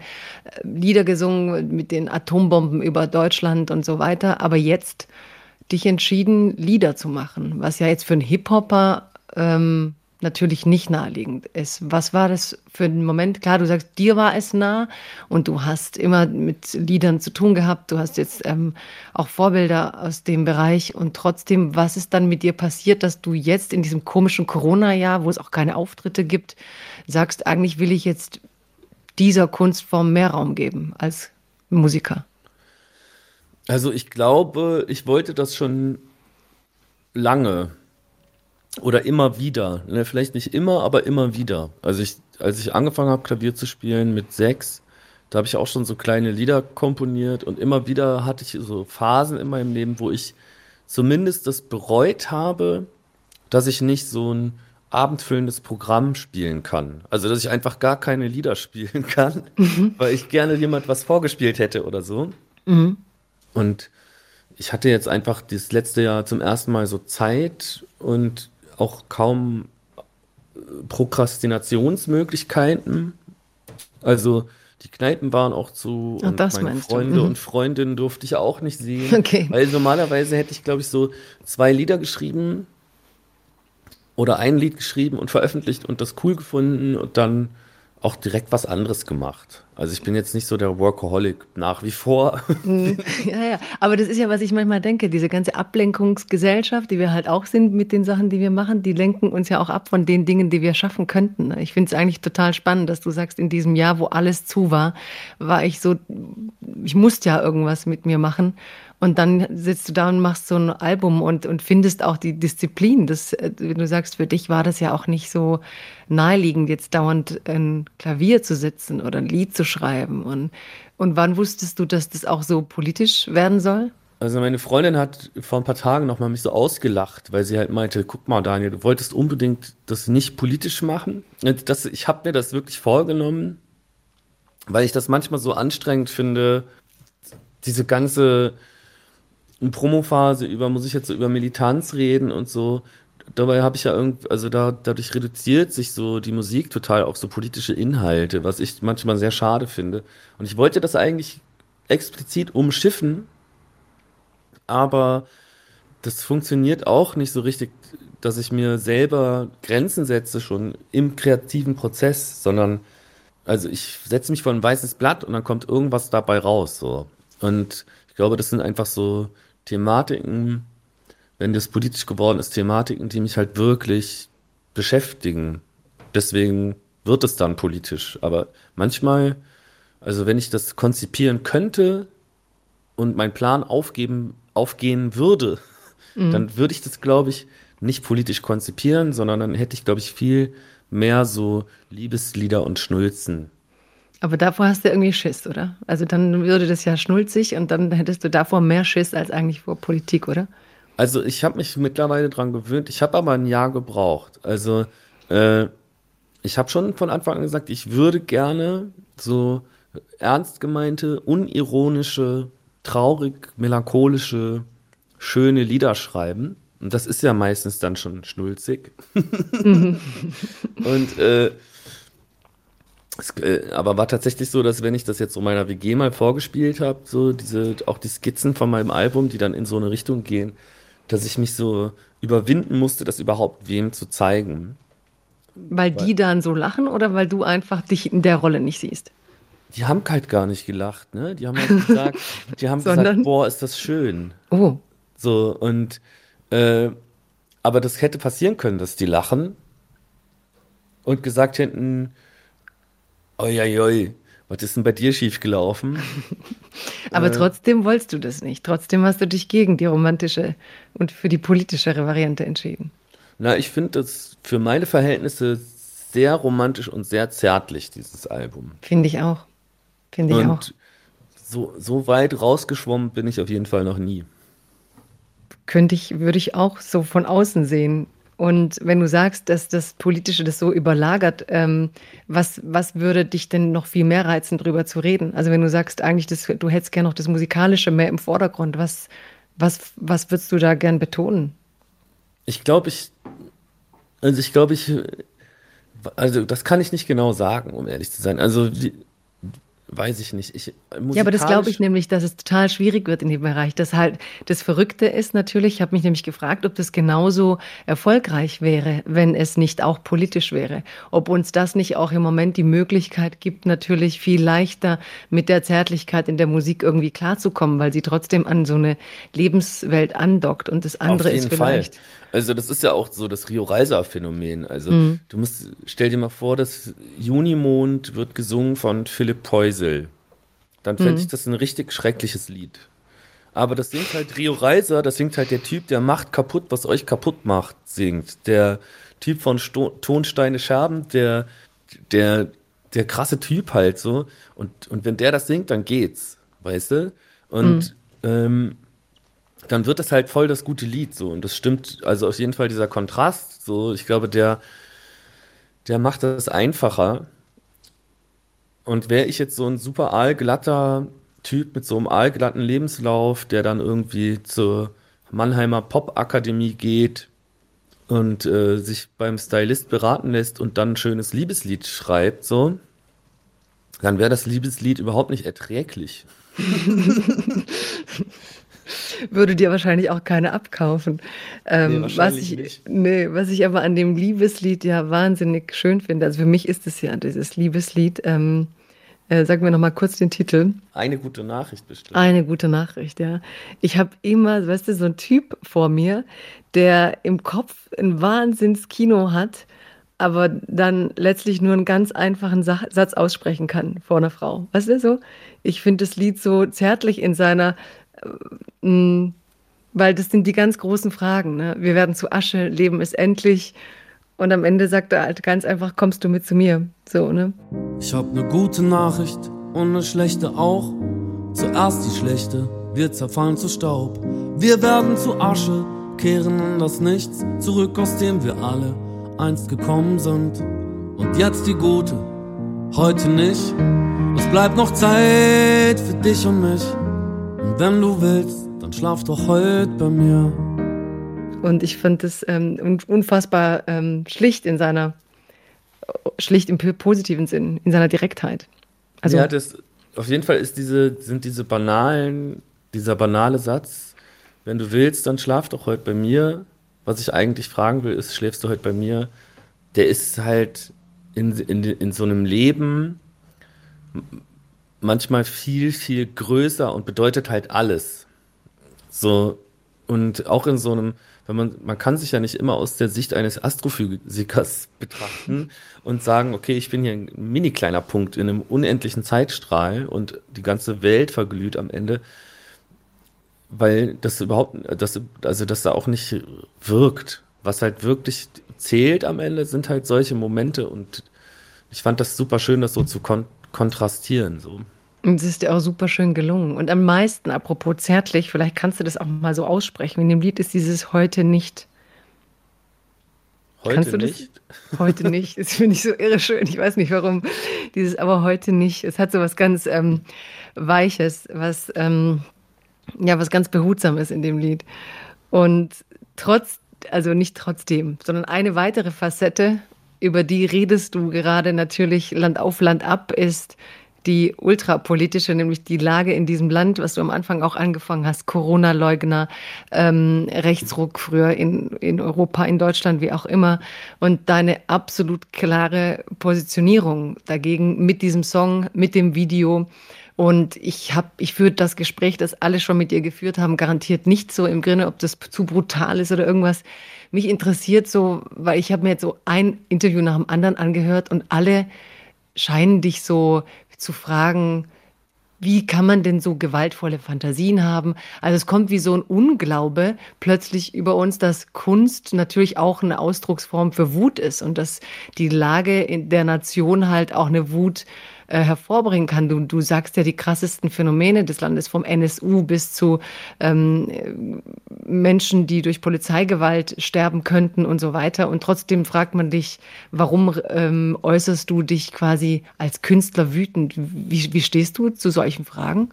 [SPEAKER 2] Lieder gesungen mit den Atombomben über Deutschland und so weiter. Aber jetzt dich entschieden, Lieder zu machen, was ja jetzt für einen Hip-Hopper ähm, natürlich nicht naheliegend ist. Was war das für ein Moment? Klar, du sagst, dir war es nah und du hast immer mit Liedern zu tun gehabt. Du hast jetzt ähm, auch Vorbilder aus dem Bereich und trotzdem, was ist dann mit dir passiert, dass du jetzt in diesem komischen Corona-Jahr, wo es auch keine Auftritte gibt, sagst, eigentlich will ich jetzt dieser Kunstform mehr Raum geben als Musiker?
[SPEAKER 3] Also ich glaube, ich wollte das schon lange oder immer wieder. Ne? Vielleicht nicht immer, aber immer wieder. Also ich, als ich angefangen habe, Klavier zu spielen mit sechs, da habe ich auch schon so kleine Lieder komponiert und immer wieder hatte ich so Phasen in meinem Leben, wo ich zumindest das bereut habe, dass ich nicht so ein abendfüllendes Programm spielen kann. Also dass ich einfach gar keine Lieder spielen kann, mhm. weil ich gerne jemand was vorgespielt hätte oder so. Mhm. Und ich hatte jetzt einfach das letzte Jahr zum ersten Mal so Zeit und auch kaum Prokrastinationsmöglichkeiten. Also die Kneipen waren auch zu
[SPEAKER 2] Ach,
[SPEAKER 3] und
[SPEAKER 2] das
[SPEAKER 3] meine. Freunde
[SPEAKER 2] Mhm.
[SPEAKER 3] und Freundinnen durfte ich auch nicht sehen.
[SPEAKER 2] Okay.
[SPEAKER 3] Weil normalerweise hätte ich, glaube ich, so zwei Lieder geschrieben oder ein Lied geschrieben und veröffentlicht und das cool gefunden und dann auch direkt was anderes gemacht. Also ich bin jetzt nicht so der Workaholic nach wie vor.
[SPEAKER 2] Ja, ja, aber das ist ja, was ich manchmal denke, diese ganze Ablenkungsgesellschaft, die wir halt auch sind mit den Sachen, die wir machen, die lenken uns ja auch ab von den Dingen, die wir schaffen könnten. Ich finde es eigentlich total spannend, dass du sagst, in diesem Jahr, wo alles zu war, war ich so, ich musste ja irgendwas mit mir machen. Und dann sitzt du da und machst so ein Album und, und findest auch die Disziplin. Das, äh, wenn du sagst, für dich war das ja auch nicht so naheliegend, jetzt dauernd ein Klavier zu sitzen oder ein Lied zu schreiben. Und, und wann wusstest du, dass das auch so politisch werden soll?
[SPEAKER 3] Also meine Freundin hat vor ein paar Tagen noch mal mich so ausgelacht, weil sie halt meinte, guck mal Daniel, du wolltest unbedingt das nicht politisch machen. Das, ich habe mir das wirklich vorgenommen, weil ich das manchmal so anstrengend finde, diese ganze Promophase über, muss ich jetzt so über Militanz reden und so. Dabei habe ich ja irgendwie, also da, dadurch reduziert sich so die Musik total auf so politische Inhalte, was ich manchmal sehr schade finde. Und ich wollte das eigentlich explizit umschiffen, aber das funktioniert auch nicht so richtig, dass ich mir selber Grenzen setze schon im kreativen Prozess, sondern also ich setze mich vor ein weißes Blatt und dann kommt irgendwas dabei raus so. Und ich glaube, das sind einfach so Thematiken, wenn das politisch geworden ist, Thematiken, die mich halt wirklich beschäftigen. Deswegen wird es dann politisch. Aber manchmal, also wenn ich das konzipieren könnte und mein Plan aufgeben, aufgehen würde, dann würde ich das, glaube ich, nicht politisch konzipieren, sondern dann hätte ich, glaube ich, viel mehr so Liebeslieder und Schnulzen.
[SPEAKER 2] Aber davor hast du irgendwie Schiss, oder? Also dann würde das ja schnulzig und dann hättest du davor mehr Schiss als eigentlich vor Politik, oder?
[SPEAKER 3] Also ich habe mich mittlerweile dran gewöhnt. Ich habe aber ein Jahr gebraucht. Also äh, ich habe schon von Anfang an gesagt, ich würde gerne so ernst gemeinte, unironische, traurig, melancholische, schöne Lieder schreiben. Und das ist ja meistens dann schon schnulzig. Und äh, es, äh, aber war tatsächlich so, dass wenn ich das jetzt so meiner WG mal vorgespielt habe, so diese, auch die Skizzen von meinem Album, die dann in so eine Richtung gehen, dass ich mich so überwinden musste, das überhaupt wem zu zeigen.
[SPEAKER 2] Weil die dann so lachen oder weil du einfach dich in der Rolle nicht siehst?
[SPEAKER 3] Die haben halt gar nicht gelacht, ne? Die haben halt gesagt, die haben
[SPEAKER 2] Sondern?
[SPEAKER 3] gesagt, boah, ist das schön.
[SPEAKER 2] Oh,
[SPEAKER 3] So, und äh, aber das hätte passieren können, dass die lachen und gesagt hätten, oi, was ist denn bei dir schiefgelaufen?
[SPEAKER 2] aber
[SPEAKER 3] Äh.
[SPEAKER 2] trotzdem wolltest du das nicht. Trotzdem hast du dich gegen die romantische und für die politischere Variante entschieden.
[SPEAKER 3] Na, ich finde das für meine Verhältnisse sehr romantisch und sehr zärtlich, dieses Album.
[SPEAKER 2] Finde ich auch. Finde ich auch.
[SPEAKER 3] Und so, so weit rausgeschwommen bin ich auf jeden Fall noch nie.
[SPEAKER 2] könnte ich, würde ich auch so von außen sehen. Und wenn du sagst, dass das Politische das so überlagert, ähm, was, was würde dich denn noch viel mehr reizen, drüber zu reden? Also wenn du sagst, eigentlich, das, du hättest gerne noch das Musikalische mehr im Vordergrund, was, was, was würdest du da gern betonen?
[SPEAKER 3] Ich glaube, ich, also ich glaube, ich, also das kann ich nicht genau sagen, um ehrlich zu sein. Also die, weiß ich nicht. Ich,
[SPEAKER 2] Ja, aber das glaube ich nämlich, dass es total schwierig wird in dem Bereich. Das halt das Verrückte ist natürlich, ich habe mich nämlich gefragt, ob das genauso erfolgreich wäre, wenn es nicht auch politisch wäre. Ob uns das nicht auch im Moment die Möglichkeit gibt, natürlich viel leichter mit der Zärtlichkeit in der Musik irgendwie klarzukommen, weil sie trotzdem an so eine Lebenswelt andockt und das andere
[SPEAKER 3] Auf jeden
[SPEAKER 2] ist vielleicht.
[SPEAKER 3] Fall. Also das ist ja auch so das Rio Reiser Phänomen. Also
[SPEAKER 2] Mhm.
[SPEAKER 3] du musst, stell dir mal vor, das Junimond wird gesungen von Philipp Poisel. Dann fände
[SPEAKER 2] Mhm.
[SPEAKER 3] ich das ein richtig schreckliches Lied. Aber das singt halt Rio Reiser, das singt halt der Typ, der macht kaputt, was euch kaputt macht, singt. Der Typ von Sto Tonsteine Scherben, der, der, der krasse Typ halt so. Und, und wenn der das singt, dann geht's, weißt du? Und ähm, dann wird das halt voll das gute Lied so und das stimmt also auf jeden Fall dieser Kontrast so ich glaube der der macht das einfacher und wäre ich jetzt so ein super aalglatter Typ mit so einem aalglatten Lebenslauf der dann irgendwie zur Mannheimer Popakademie geht und äh, sich beim Stylist beraten lässt und dann ein schönes Liebeslied schreibt, so, dann wäre das Liebeslied überhaupt nicht erträglich.
[SPEAKER 2] Würde dir wahrscheinlich auch keine abkaufen. Ähm,
[SPEAKER 3] Nee,
[SPEAKER 2] was, ich,
[SPEAKER 3] nicht.
[SPEAKER 2] nee, was ich aber an dem Liebeslied ja wahnsinnig schön finde, also für mich ist es ja dieses Liebeslied, ähm, äh, sag mir nochmal kurz den Titel.
[SPEAKER 3] Eine gute Nachricht bestimmt.
[SPEAKER 2] Eine gute Nachricht, ja. Ich habe immer, weißt du, so einen Typ vor mir, der im Kopf ein Wahnsinnskino hat, aber dann letztlich nur einen ganz einfachen Sa Satz aussprechen kann vor einer Frau. Weißt du so? Ich finde das Lied so zärtlich in seiner, weil das sind die ganz großen Fragen. Ne? Wir werden zu Asche, Leben ist endlich. Und am Ende sagt er halt ganz einfach, kommst du mit zu mir? So, ne?
[SPEAKER 4] Ich hab ne gute Nachricht und ne schlechte auch. Zuerst die schlechte, wir zerfallen zu Staub. Wir werden zu Asche, kehren in das Nichts zurück, aus dem wir alle einst gekommen sind. Und jetzt die gute, heute nicht. Es bleibt noch Zeit für dich und mich. Und wenn du willst, dann schlaf doch heute bei mir.
[SPEAKER 2] Und ich fand es ähm, un- unfassbar ähm, schlicht in seiner, schlicht im positiven Sinn, in seiner Direktheit. Also,
[SPEAKER 3] ja, das, auf jeden Fall ist diese, sind diese banalen, dieser banale Satz, wenn du willst, dann schlaf doch heute bei mir. Was ich eigentlich fragen will, ist, schläfst du heute bei mir? Der ist halt in, in, in so einem Leben manchmal viel, viel größer und bedeutet halt alles. So, und auch in so einem, wenn man, man kann sich ja nicht immer aus der Sicht eines Astrophysikers betrachten und sagen, okay, ich bin hier ein mini kleiner Punkt in einem unendlichen Zeitstrahl und die ganze Welt verglüht am Ende, weil das überhaupt, das, also das da auch nicht wirkt. Was halt wirklich zählt am Ende, sind halt solche Momente und ich fand das super schön, das so zu kon kontrastieren, so.
[SPEAKER 2] und es ist dir auch super schön gelungen. Und am meisten, apropos zärtlich, vielleicht kannst du das auch mal so aussprechen. In dem Lied ist dieses heute nicht.
[SPEAKER 3] Heute
[SPEAKER 2] Kannst du das?
[SPEAKER 3] nicht.
[SPEAKER 2] Heute nicht. Das finde ich so irre schön. Ich weiß nicht warum. Dieses aber heute nicht. Es hat so was ganz ähm, Weiches, was, ähm, ja, was ganz Behutsames in dem Lied. Und trotz, also nicht trotzdem, sondern eine weitere Facette, über die redest du gerade natürlich Land auf Land ab, ist die ultrapolitische, nämlich die Lage in diesem Land, was du am Anfang auch angefangen hast, Corona-Leugner, ähm, Rechtsruck früher in, in Europa, in Deutschland, wie auch immer, und deine absolut klare Positionierung dagegen mit diesem Song, mit dem Video. Und ich habe, ich führe das Gespräch, das alle schon mit dir geführt haben, garantiert nicht so im Grinne, ob das zu brutal ist oder irgendwas. Mich interessiert so, weil ich habe mir jetzt so ein Interview nach dem anderen angehört und alle scheinen dich so zu fragen, wie kann man denn so gewaltvolle Fantasien haben? Also es kommt wie so ein Unglaube plötzlich über uns, dass Kunst natürlich auch eine Ausdrucksform für Wut ist und dass die Lage in der Nation halt auch eine Wut äh, hervorbringen kann. Du, du sagst ja die krassesten Phänomene des Landes, vom NSU bis zu ähm, äh, Menschen, die durch Polizeigewalt sterben könnten und so weiter. Und trotzdem fragt man dich, warum ähm, äußerst du dich quasi als Künstler wütend? Wie, wie stehst du zu solchen Fragen?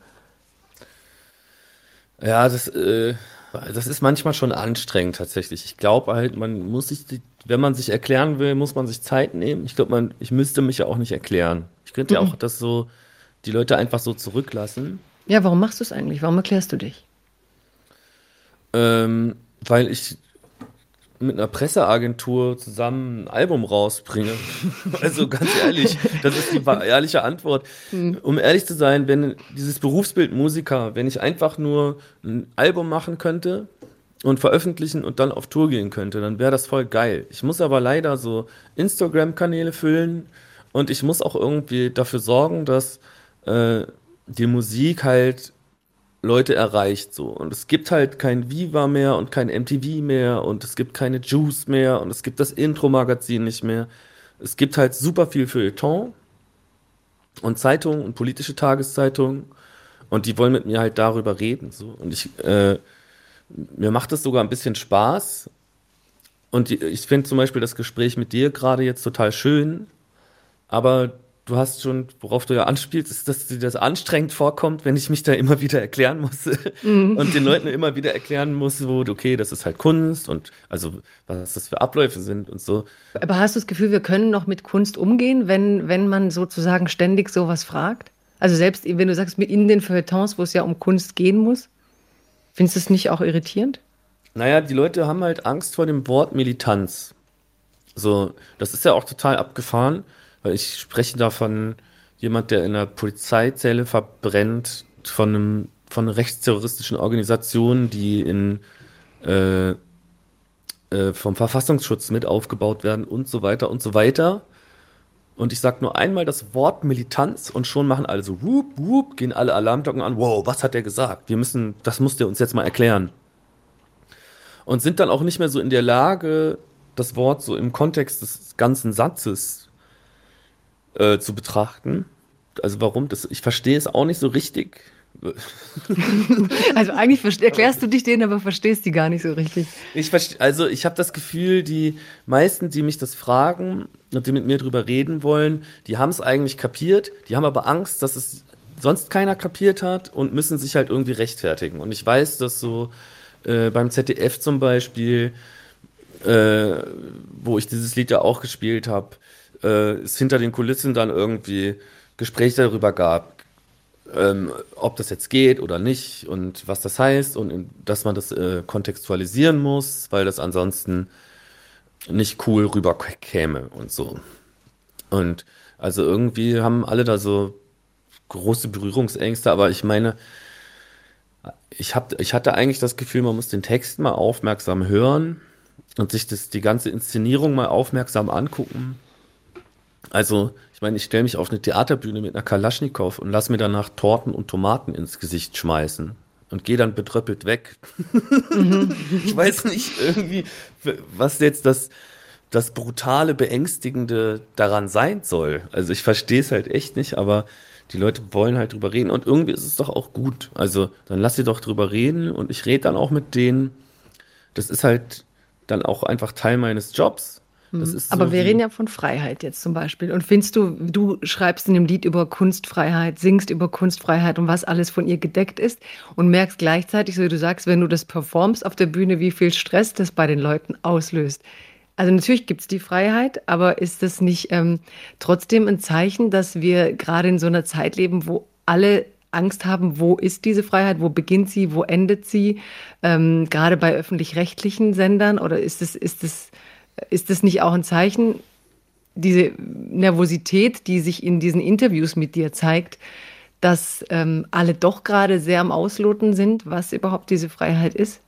[SPEAKER 3] Ja, das, äh, das ist manchmal schon anstrengend tatsächlich. Ich glaube halt, man muss sich, wenn man sich erklären will, muss man sich Zeit nehmen. Ich glaube, man, ich müsste mich ja auch nicht erklären. Ich könnte ja auch das so, die Leute einfach so zurücklassen,
[SPEAKER 2] Ja, warum machst du es eigentlich? Warum erklärst du dich?
[SPEAKER 3] ähm, weil ich mit einer Presseagentur zusammen ein Album rausbringe. Also ganz ehrlich, das ist die ehrliche Antwort. Um ehrlich zu sein, wenn dieses Berufsbild Musiker, wenn ich einfach nur ein Album machen könnte und veröffentlichen und dann auf Tour gehen könnte, dann wäre das voll geil. Ich muss aber leider so Instagram-Kanäle füllen und ich muss auch irgendwie dafür sorgen, dass äh, die Musik halt Leute erreicht so. Und es gibt halt kein Viva mehr und kein MTV mehr und es gibt keine Juice mehr und es gibt das Intro-Magazin nicht mehr. Es gibt halt super viel Feuilleton und Zeitungen und politische Tageszeitungen und die wollen mit mir halt darüber reden. So. Und ich, äh, mir macht es sogar ein bisschen Spaß. Und ich finde zum Beispiel das Gespräch mit dir gerade jetzt total schön, aber du hast schon, worauf du ja anspielst, ist, dass dir das anstrengend vorkommt, wenn ich mich da immer wieder erklären muss mhm. und den Leuten immer wieder erklären muss, wo, okay, das ist halt Kunst und also was das für Abläufe sind und so.
[SPEAKER 2] Aber hast du das Gefühl, wir können noch mit Kunst umgehen, wenn, wenn man sozusagen ständig sowas fragt? Also selbst wenn du sagst, in den Feuilletons, wo es ja um Kunst gehen muss, findest du es nicht auch irritierend?
[SPEAKER 3] Naja, die Leute haben halt Angst vor dem Wort Militanz. So, das ist ja auch total abgefahren. Weil ich spreche da von jemand, der in einer Polizeizelle verbrennt, von, einem, von rechtsterroristischen Organisation, die in, äh, äh, vom Verfassungsschutz mit aufgebaut werden und so weiter und so weiter. Und ich sage nur einmal das Wort Militanz und schon machen alle so, whoop, whoop, gehen alle Alarmglocken an. Wow, was hat der gesagt? Wir müssen, das muss der uns jetzt mal erklären. Und sind dann auch nicht mehr so in der Lage, das Wort so im Kontext des ganzen Satzes äh, zu betrachten. Also warum das, ich verstehe es auch nicht so richtig.
[SPEAKER 2] also eigentlich erklärst du dich denen, aber verstehst die gar nicht so richtig.
[SPEAKER 3] Ich also ich habe das Gefühl, die meisten, die mich das fragen und die mit mir drüber reden wollen, die haben es eigentlich kapiert, die haben aber Angst, dass es sonst keiner kapiert hat und müssen sich halt irgendwie rechtfertigen. Und ich weiß, dass so äh, beim ZDF zum Beispiel, äh, wo ich dieses Lied ja auch gespielt habe, äh, es hinter den Kulissen dann irgendwie Gespräche darüber gab, ähm, ob das jetzt geht oder nicht und was das heißt und dass man das äh, kontextualisieren muss, weil das ansonsten nicht cool rüberkäme und so. Und also irgendwie haben alle da so große Berührungsängste, aber ich meine, ich, hab, ich hatte eigentlich das Gefühl, man muss den Text mal aufmerksam hören und sich das, die ganze Inszenierung mal aufmerksam angucken also, ich meine, ich stelle mich auf eine Theaterbühne mit einer Kalaschnikow und lass mir danach Torten und Tomaten ins Gesicht schmeißen und gehe dann betröppelt weg. Mhm. ich weiß nicht irgendwie, was jetzt das, das brutale, beängstigende daran sein soll. Also ich verstehe es halt echt nicht, aber die Leute wollen halt drüber reden und irgendwie ist es doch auch gut. Also dann lass sie doch drüber reden und ich rede dann auch mit denen. Das ist halt dann auch einfach Teil meines Jobs.
[SPEAKER 2] So Aber wir reden ja von Freiheit jetzt zum Beispiel. Und findest du, du schreibst in dem Lied über Kunstfreiheit, singst über Kunstfreiheit und was alles von ihr gedeckt ist und merkst gleichzeitig, so wie du sagst, wenn du das performst auf der Bühne, wie viel Stress das bei den Leuten auslöst. Also natürlich gibt es die Freiheit, aber ist das nicht ähm, trotzdem ein Zeichen, dass wir gerade in so einer Zeit leben, wo alle Angst haben, wo ist diese Freiheit, wo beginnt sie, wo endet sie, ähm, gerade bei öffentlich-rechtlichen Sendern? Oder ist es, ist es ist das nicht auch ein Zeichen, diese Nervosität, die sich in diesen Interviews mit dir zeigt, dass ähm, alle doch gerade sehr am Ausloten sind, was überhaupt diese Freiheit ist?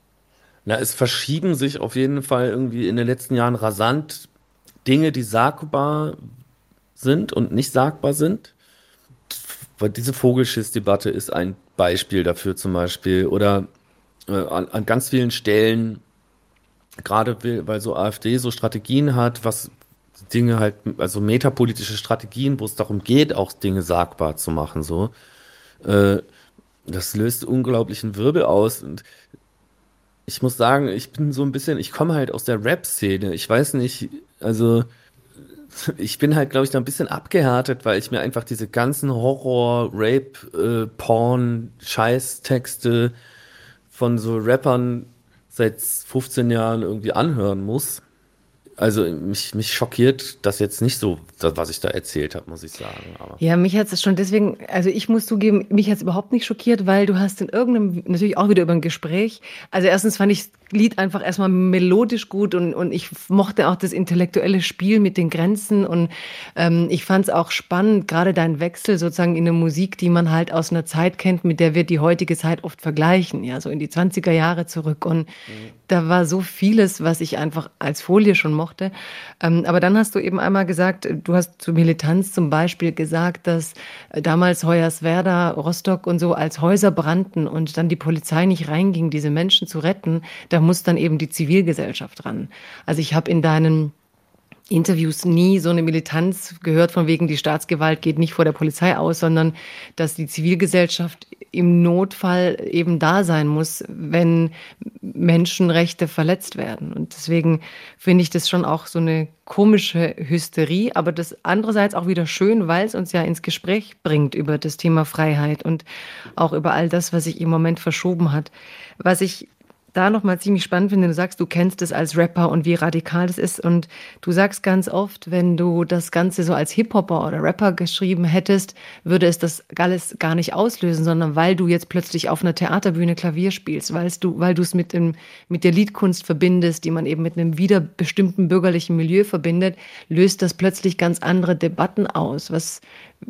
[SPEAKER 3] Na, es verschieben sich auf jeden Fall irgendwie in den letzten Jahren rasant Dinge, die sagbar sind und nicht sagbar sind. Diese Vogelschiss-Debatte ist ein Beispiel dafür zum Beispiel. Oder äh, an, an ganz vielen Stellen gerade weil so AfD so Strategien hat, was Dinge halt, also metapolitische Strategien, wo es darum geht, auch Dinge sagbar zu machen, so. Äh, das löst unglaublichen Wirbel aus und ich muss sagen, ich bin so ein bisschen, ich komme halt aus der Rap-Szene. Ich weiß nicht, also ich bin halt, glaube ich, da ein bisschen abgehärtet, weil ich mir einfach diese ganzen Horror, Rape, äh, von so Rappern seit 15 Jahren irgendwie anhören muss. Also mich, mich schockiert das jetzt nicht so, das, was ich da erzählt habe, muss ich sagen.
[SPEAKER 2] Aber ja, mich hat es schon deswegen, also ich muss zugeben, mich hat es überhaupt nicht schockiert, weil du hast in irgendeinem, natürlich auch wieder über ein Gespräch, also erstens fand ich Lied einfach erstmal melodisch gut und, und ich mochte auch das intellektuelle Spiel mit den Grenzen und ähm, ich fand es auch spannend, gerade dein Wechsel sozusagen in eine Musik, die man halt aus einer Zeit kennt, mit der wir die heutige Zeit oft vergleichen, ja, so in die 20er Jahre zurück und mhm. Da war so vieles, was ich einfach als Folie schon mochte. Ähm, aber dann hast du eben einmal gesagt, du hast zu Militanz zum Beispiel gesagt, dass damals Hoyerswerda, Rostock und so als Häuser brannten und dann die Polizei nicht reinging, diese Menschen zu retten. Da muss dann eben die Zivilgesellschaft ran. Also ich habe in deinen Interviews nie so eine Militanz gehört, von wegen die Staatsgewalt geht nicht vor der Polizei aus, sondern dass die Zivilgesellschaft im Notfall eben da sein muss, wenn Menschenrechte verletzt werden. Und deswegen finde ich das schon auch so eine komische Hysterie, aber das andererseits auch wieder schön, weil es uns ja ins Gespräch bringt über das Thema Freiheit und auch über all das, was sich im Moment verschoben hat. Was ich da nochmal ziemlich spannend finde, du sagst, du kennst es als Rapper und wie radikal das ist. Und du sagst ganz oft, wenn du das Ganze so als Hip-Hopper oder Rapper geschrieben hättest, würde es das alles gar nicht auslösen, sondern weil du jetzt plötzlich auf einer Theaterbühne Klavier spielst, weil du, weil du es mit, mit der Liedkunst verbindest, die man eben mit einem wieder bestimmten bürgerlichen Milieu verbindet, löst das plötzlich ganz andere Debatten aus. Was,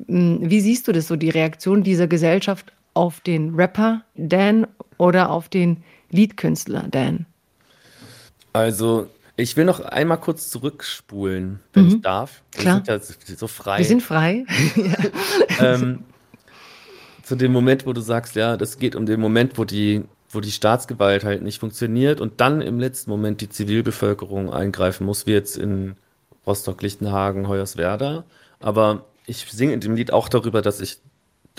[SPEAKER 2] hm, wie siehst du das so, die Reaktion dieser Gesellschaft auf den Rapper Dan oder auf den Liedkünstler, Dan?
[SPEAKER 3] Also, ich will noch einmal kurz zurückspulen, wenn mhm. ich darf.
[SPEAKER 2] Wir Klar.
[SPEAKER 3] sind ja so frei.
[SPEAKER 2] Wir sind frei.
[SPEAKER 3] ähm, zu dem Moment, wo du sagst, ja, das geht um den Moment, wo die, wo die Staatsgewalt halt nicht funktioniert und dann im letzten Moment die Zivilbevölkerung eingreifen muss, wie jetzt in Rostock, Lichtenhagen, Hoyerswerda. Aber ich singe in dem Lied auch darüber, dass ich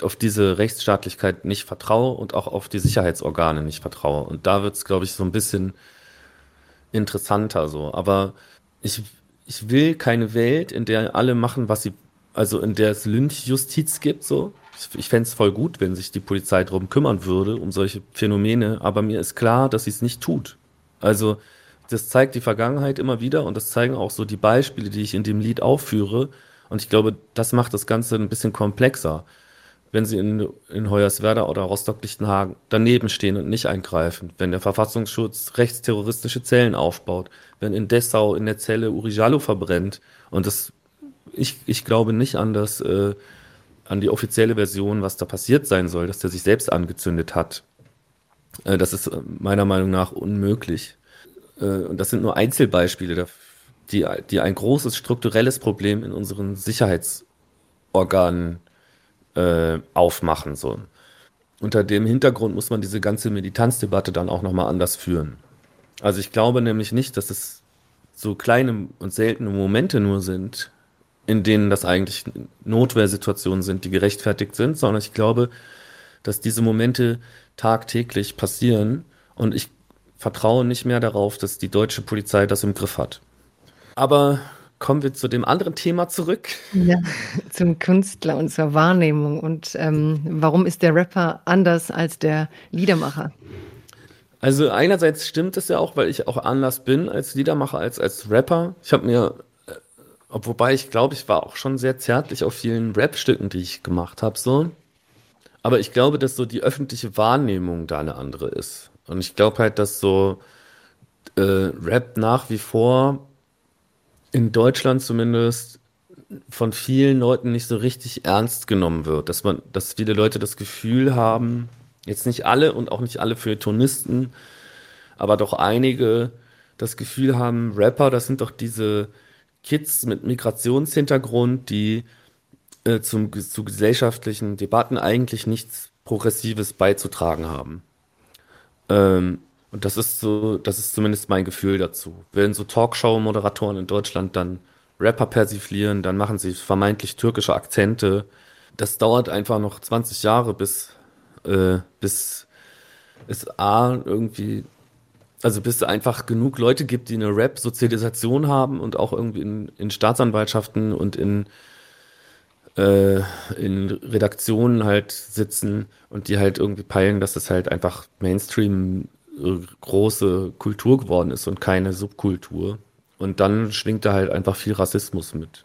[SPEAKER 3] auf diese Rechtsstaatlichkeit nicht vertraue und auch auf die Sicherheitsorgane nicht vertraue. Und da wird es, glaube ich, so ein bisschen interessanter so. Aber ich, ich will keine Welt, in der alle machen, was sie, also in der es Lynchjustiz gibt, so. Ich, ich fände es voll gut, wenn sich die Polizei darum kümmern würde, um solche Phänomene, aber mir ist klar, dass sie es nicht tut. Also, das zeigt die Vergangenheit immer wieder und das zeigen auch so die Beispiele, die ich in dem Lied aufführe. Und ich glaube, das macht das Ganze ein bisschen komplexer wenn sie in, in Hoyerswerda oder Rostock-Lichtenhagen daneben stehen und nicht eingreifen, wenn der Verfassungsschutz rechtsterroristische Zellen aufbaut, wenn in Dessau in der Zelle Uri Jallo verbrennt und das, ich, ich glaube nicht an das, äh, an die offizielle Version, was da passiert sein soll, dass der sich selbst angezündet hat. Äh, das ist meiner Meinung nach unmöglich. Äh, und das sind nur Einzelbeispiele, die, die ein großes strukturelles Problem in unseren Sicherheitsorganen äh, aufmachen. So. Unter dem Hintergrund muss man diese ganze Militanzdebatte dann auch nochmal anders führen. Also ich glaube nämlich nicht, dass es so kleine und seltene Momente nur sind, in denen das eigentlich Notwehrsituationen sind, die gerechtfertigt sind, sondern ich glaube, dass diese Momente tagtäglich passieren und ich vertraue nicht mehr darauf, dass die deutsche Polizei das im Griff hat. Aber kommen wir zu dem anderen Thema zurück.
[SPEAKER 2] Ja, zum Künstler und zur Wahrnehmung. Und ähm, warum ist der Rapper anders als der Liedermacher?
[SPEAKER 3] Also einerseits stimmt es ja auch, weil ich auch anders bin als Liedermacher, als als Rapper. Ich habe mir, äh, wobei ich glaube, ich war auch schon sehr zärtlich auf vielen Rap-Stücken, die ich gemacht habe, so. Aber ich glaube, dass so die öffentliche Wahrnehmung da eine andere ist. Und ich glaube halt, dass so äh, Rap nach wie vor in Deutschland zumindest von vielen Leuten nicht so richtig ernst genommen wird. Dass man, dass viele Leute das Gefühl haben, jetzt nicht alle und auch nicht alle Feuilletonisten, aber doch einige das Gefühl haben, Rapper, das sind doch diese Kids mit Migrationshintergrund, die äh, zum, zu gesellschaftlichen Debatten eigentlich nichts Progressives beizutragen haben. Ähm, und das ist so, das ist zumindest mein Gefühl dazu. Wenn so Talkshow-Moderatoren in Deutschland dann Rapper persiflieren, dann machen sie vermeintlich türkische Akzente. Das dauert einfach noch 20 Jahre, bis, äh, bis es A irgendwie, also bis es einfach genug Leute gibt, die eine Rap-Sozialisation haben und auch irgendwie in, in Staatsanwaltschaften und in, äh, in Redaktionen halt sitzen und die halt irgendwie peilen, dass das halt einfach Mainstream große Kultur geworden ist und keine Subkultur. Und dann schwingt da halt einfach viel Rassismus mit.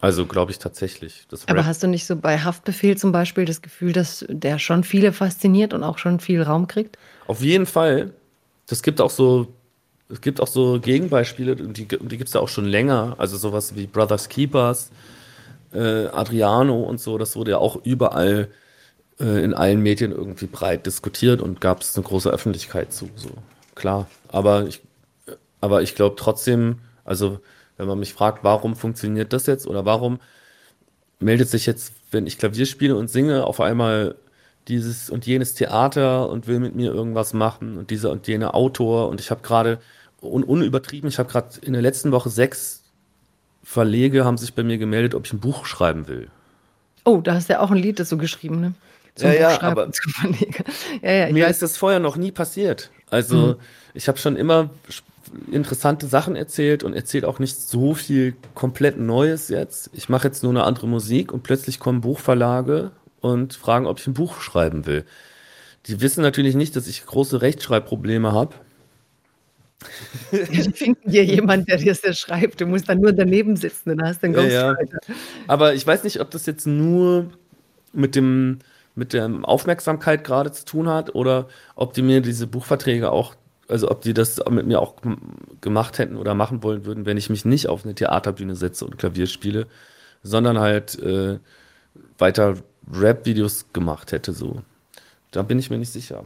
[SPEAKER 3] Also glaube ich tatsächlich.
[SPEAKER 2] Aber hast du nicht so bei Haftbefehl zum Beispiel das Gefühl, dass der schon viele fasziniert und auch schon viel Raum kriegt?
[SPEAKER 3] Auf jeden Fall. Das gibt auch so, es gibt auch so Gegenbeispiele, die, die gibt es ja auch schon länger. Also sowas wie Brothers Keepers, äh, Adriano und so, das wurde ja auch überall äh, in allen Medien irgendwie breit diskutiert und gab es eine große Öffentlichkeit zu. So klar. Aber ich, aber ich glaube trotzdem, also wenn man mich fragt, warum funktioniert das jetzt oder warum meldet sich jetzt, wenn ich Klavier spiele und singe, auf einmal dieses und jenes Theater und will mit mir irgendwas machen und dieser und jener Autor und ich habe gerade un unübertrieben, ich habe gerade in der letzten Woche sechs Verlege haben sich bei mir gemeldet, ob ich ein Buch schreiben will.
[SPEAKER 2] Oh, da hast du ja auch ein Lied dazu geschrieben, ne?
[SPEAKER 3] Zum ja, ja, aber ja, ja, mir weiß. ist das vorher noch nie passiert. Also mhm. ich habe schon immer interessante Sachen erzählt und erzählt auch nicht so viel komplett Neues jetzt. Ich mache jetzt nur eine andere Musik und plötzlich kommen Buchverlage und fragen, ob ich ein Buch schreiben will. Die wissen natürlich nicht, dass ich große Rechtschreibprobleme habe.
[SPEAKER 2] Die finden dir jemand, der dir das schreibt. Du musst dann nur daneben sitzen und hast dann Ghostwriter.
[SPEAKER 3] Ja, ja. Aber ich weiß nicht, ob das jetzt nur mit dem mit der Aufmerksamkeit gerade zu tun hat oder ob die mir diese Buchverträge auch also ob die das mit mir auch gemacht hätten oder machen wollen würden, wenn ich mich nicht auf eine Theaterbühne setze und Klavier spiele, sondern halt äh, weiter Rap-Videos gemacht hätte. So, da bin ich mir nicht sicher.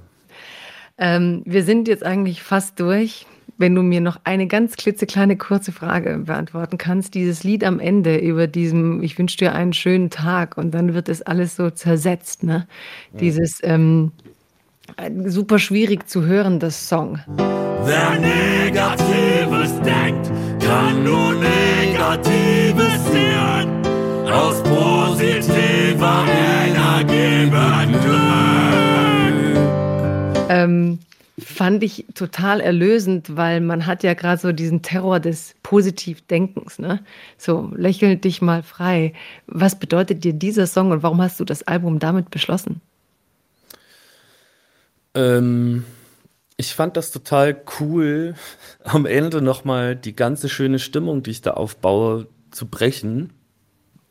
[SPEAKER 2] Ähm, wir sind jetzt eigentlich fast durch. Wenn du mir noch eine ganz klitzekleine kurze Frage beantworten kannst, dieses Lied am Ende über diesem, ich wünsche dir einen schönen Tag und dann wird es alles so zersetzt, ne? Ja. Dieses, ähm, super schwierig zu hören, das Song. Wer Negatives denkt, kann nur Negatives sehen. Aus positiver Energie ähm, fand ich total erlösend, weil man hat ja gerade so diesen Terror des Positivdenkens, ne? So, lächel dich mal frei. Was bedeutet dir dieser Song und warum hast du das Album damit beschlossen?
[SPEAKER 3] Ähm, ich fand das total cool, am Ende nochmal die ganze schöne Stimmung, die ich da aufbaue, zu brechen.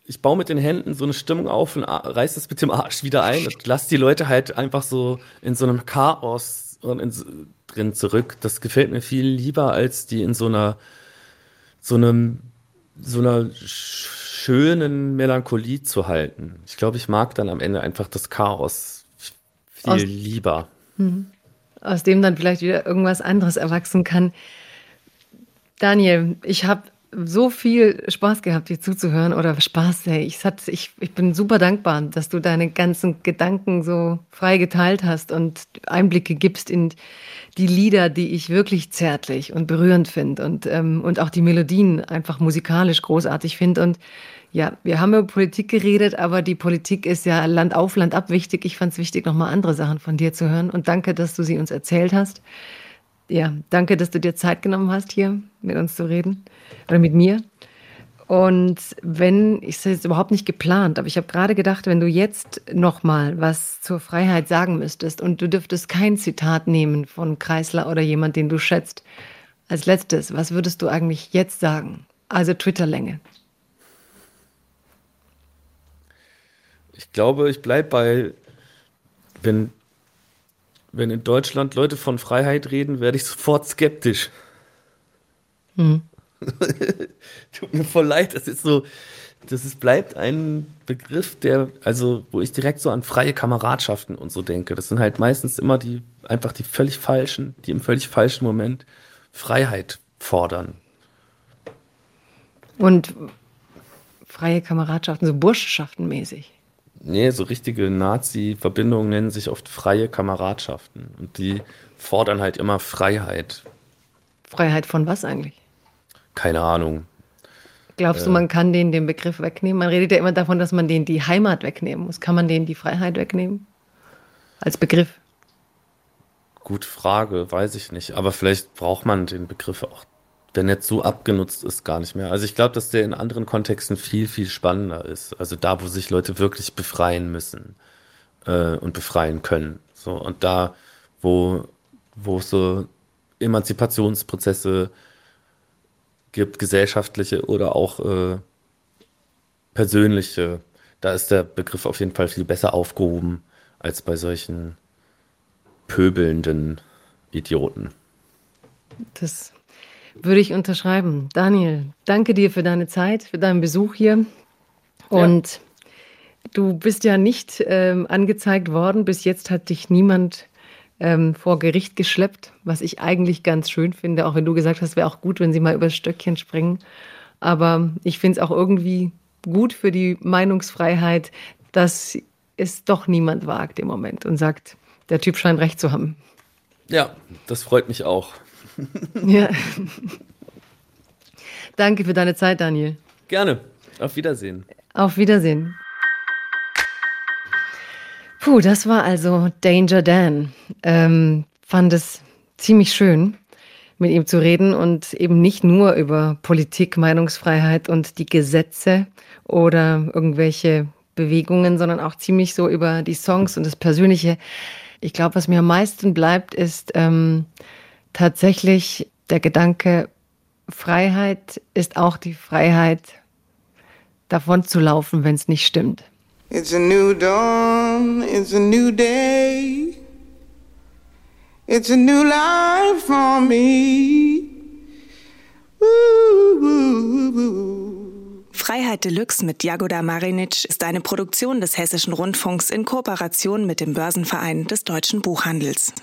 [SPEAKER 3] Ich baue mit den Händen so eine Stimmung auf und reiß das mit dem Arsch wieder ein und lass die Leute halt einfach so in so einem Chaos in, drin zurück. Das gefällt mir viel lieber, als die in so einer, so einem, so einer schönen Melancholie zu halten. Ich glaube, ich mag dann am Ende einfach das Chaos viel Aus lieber.
[SPEAKER 2] Mhm. Aus dem dann vielleicht wieder irgendwas anderes erwachsen kann. Daniel, ich habe so viel Spaß gehabt, dir zuzuhören oder Spaß, ey. Ich, hat, ich, ich bin super dankbar, dass du deine ganzen Gedanken so frei geteilt hast und Einblicke gibst in die Lieder, die ich wirklich zärtlich und berührend finde und, ähm, und auch die Melodien einfach musikalisch großartig finde. Und ja, wir haben über Politik geredet, aber die Politik ist ja Land auf, Land ab wichtig. Ich fand es wichtig, nochmal andere Sachen von dir zu hören. Und danke, dass du sie uns erzählt hast. Ja, danke, dass du dir Zeit genommen hast, hier mit uns zu reden oder mit mir. Und wenn, ich sage jetzt überhaupt nicht geplant, aber ich habe gerade gedacht, wenn du jetzt nochmal was zur Freiheit sagen müsstest und du dürftest kein Zitat nehmen von Kreisler oder jemand, den du schätzt, als letztes, was würdest du eigentlich jetzt sagen? Also Twitterlänge.
[SPEAKER 3] Ich glaube, ich bleibe bei, wenn, wenn in Deutschland Leute von Freiheit reden, werde ich sofort skeptisch. Hm. Tut mir voll leid, das ist so, das ist, bleibt ein Begriff, der, also, wo ich direkt so an freie Kameradschaften und so denke. Das sind halt meistens immer die, einfach die völlig falschen, die im völlig falschen Moment Freiheit fordern.
[SPEAKER 2] Und freie Kameradschaften, so Burschenschaften mäßig.
[SPEAKER 3] Nee, so richtige Nazi-Verbindungen nennen sich oft freie Kameradschaften. Und die fordern halt immer Freiheit.
[SPEAKER 2] Freiheit von was eigentlich?
[SPEAKER 3] Keine Ahnung.
[SPEAKER 2] Glaubst äh, du, man kann denen den Begriff wegnehmen? Man redet ja immer davon, dass man denen die Heimat wegnehmen muss. Kann man denen die Freiheit wegnehmen? Als Begriff?
[SPEAKER 3] Gute Frage, weiß ich nicht. Aber vielleicht braucht man den Begriff auch der Netz so abgenutzt ist, gar nicht mehr. Also ich glaube, dass der in anderen Kontexten viel, viel spannender ist. Also da, wo sich Leute wirklich befreien müssen äh, und befreien können. So, und da, wo, wo es so Emanzipationsprozesse gibt, gesellschaftliche oder auch äh, persönliche, da ist der Begriff auf jeden Fall viel besser aufgehoben als bei solchen pöbelnden Idioten.
[SPEAKER 2] Das würde ich unterschreiben. Daniel, danke dir für deine Zeit, für deinen Besuch hier. Und ja. du bist ja nicht ähm, angezeigt worden. Bis jetzt hat dich niemand ähm, vor Gericht geschleppt, was ich eigentlich ganz schön finde, auch wenn du gesagt hast, wäre auch gut, wenn sie mal übers Stöckchen springen. Aber ich finde es auch irgendwie gut für die Meinungsfreiheit, dass es doch niemand wagt im Moment und sagt, der Typ scheint recht zu haben.
[SPEAKER 3] Ja, das freut mich auch.
[SPEAKER 2] Ja. Danke für deine Zeit, Daniel.
[SPEAKER 3] Gerne. Auf Wiedersehen.
[SPEAKER 2] Auf Wiedersehen. Puh, das war also Danger Dan. Ähm, fand es ziemlich schön, mit ihm zu reden und eben nicht nur über Politik, Meinungsfreiheit und die Gesetze oder irgendwelche Bewegungen, sondern auch ziemlich so über die Songs und das Persönliche. Ich glaube, was mir am meisten bleibt, ist ähm, tatsächlich der Gedanke, Freiheit ist auch die Freiheit, davon zu laufen, wenn es nicht stimmt.
[SPEAKER 1] It's a new dawn, it's a new day. It's a new life for me.
[SPEAKER 5] Freiheit Deluxe mit Jagoda Marinic ist eine Produktion des Hessischen Rundfunks in Kooperation mit dem Börsenverein des deutschen Buchhandels.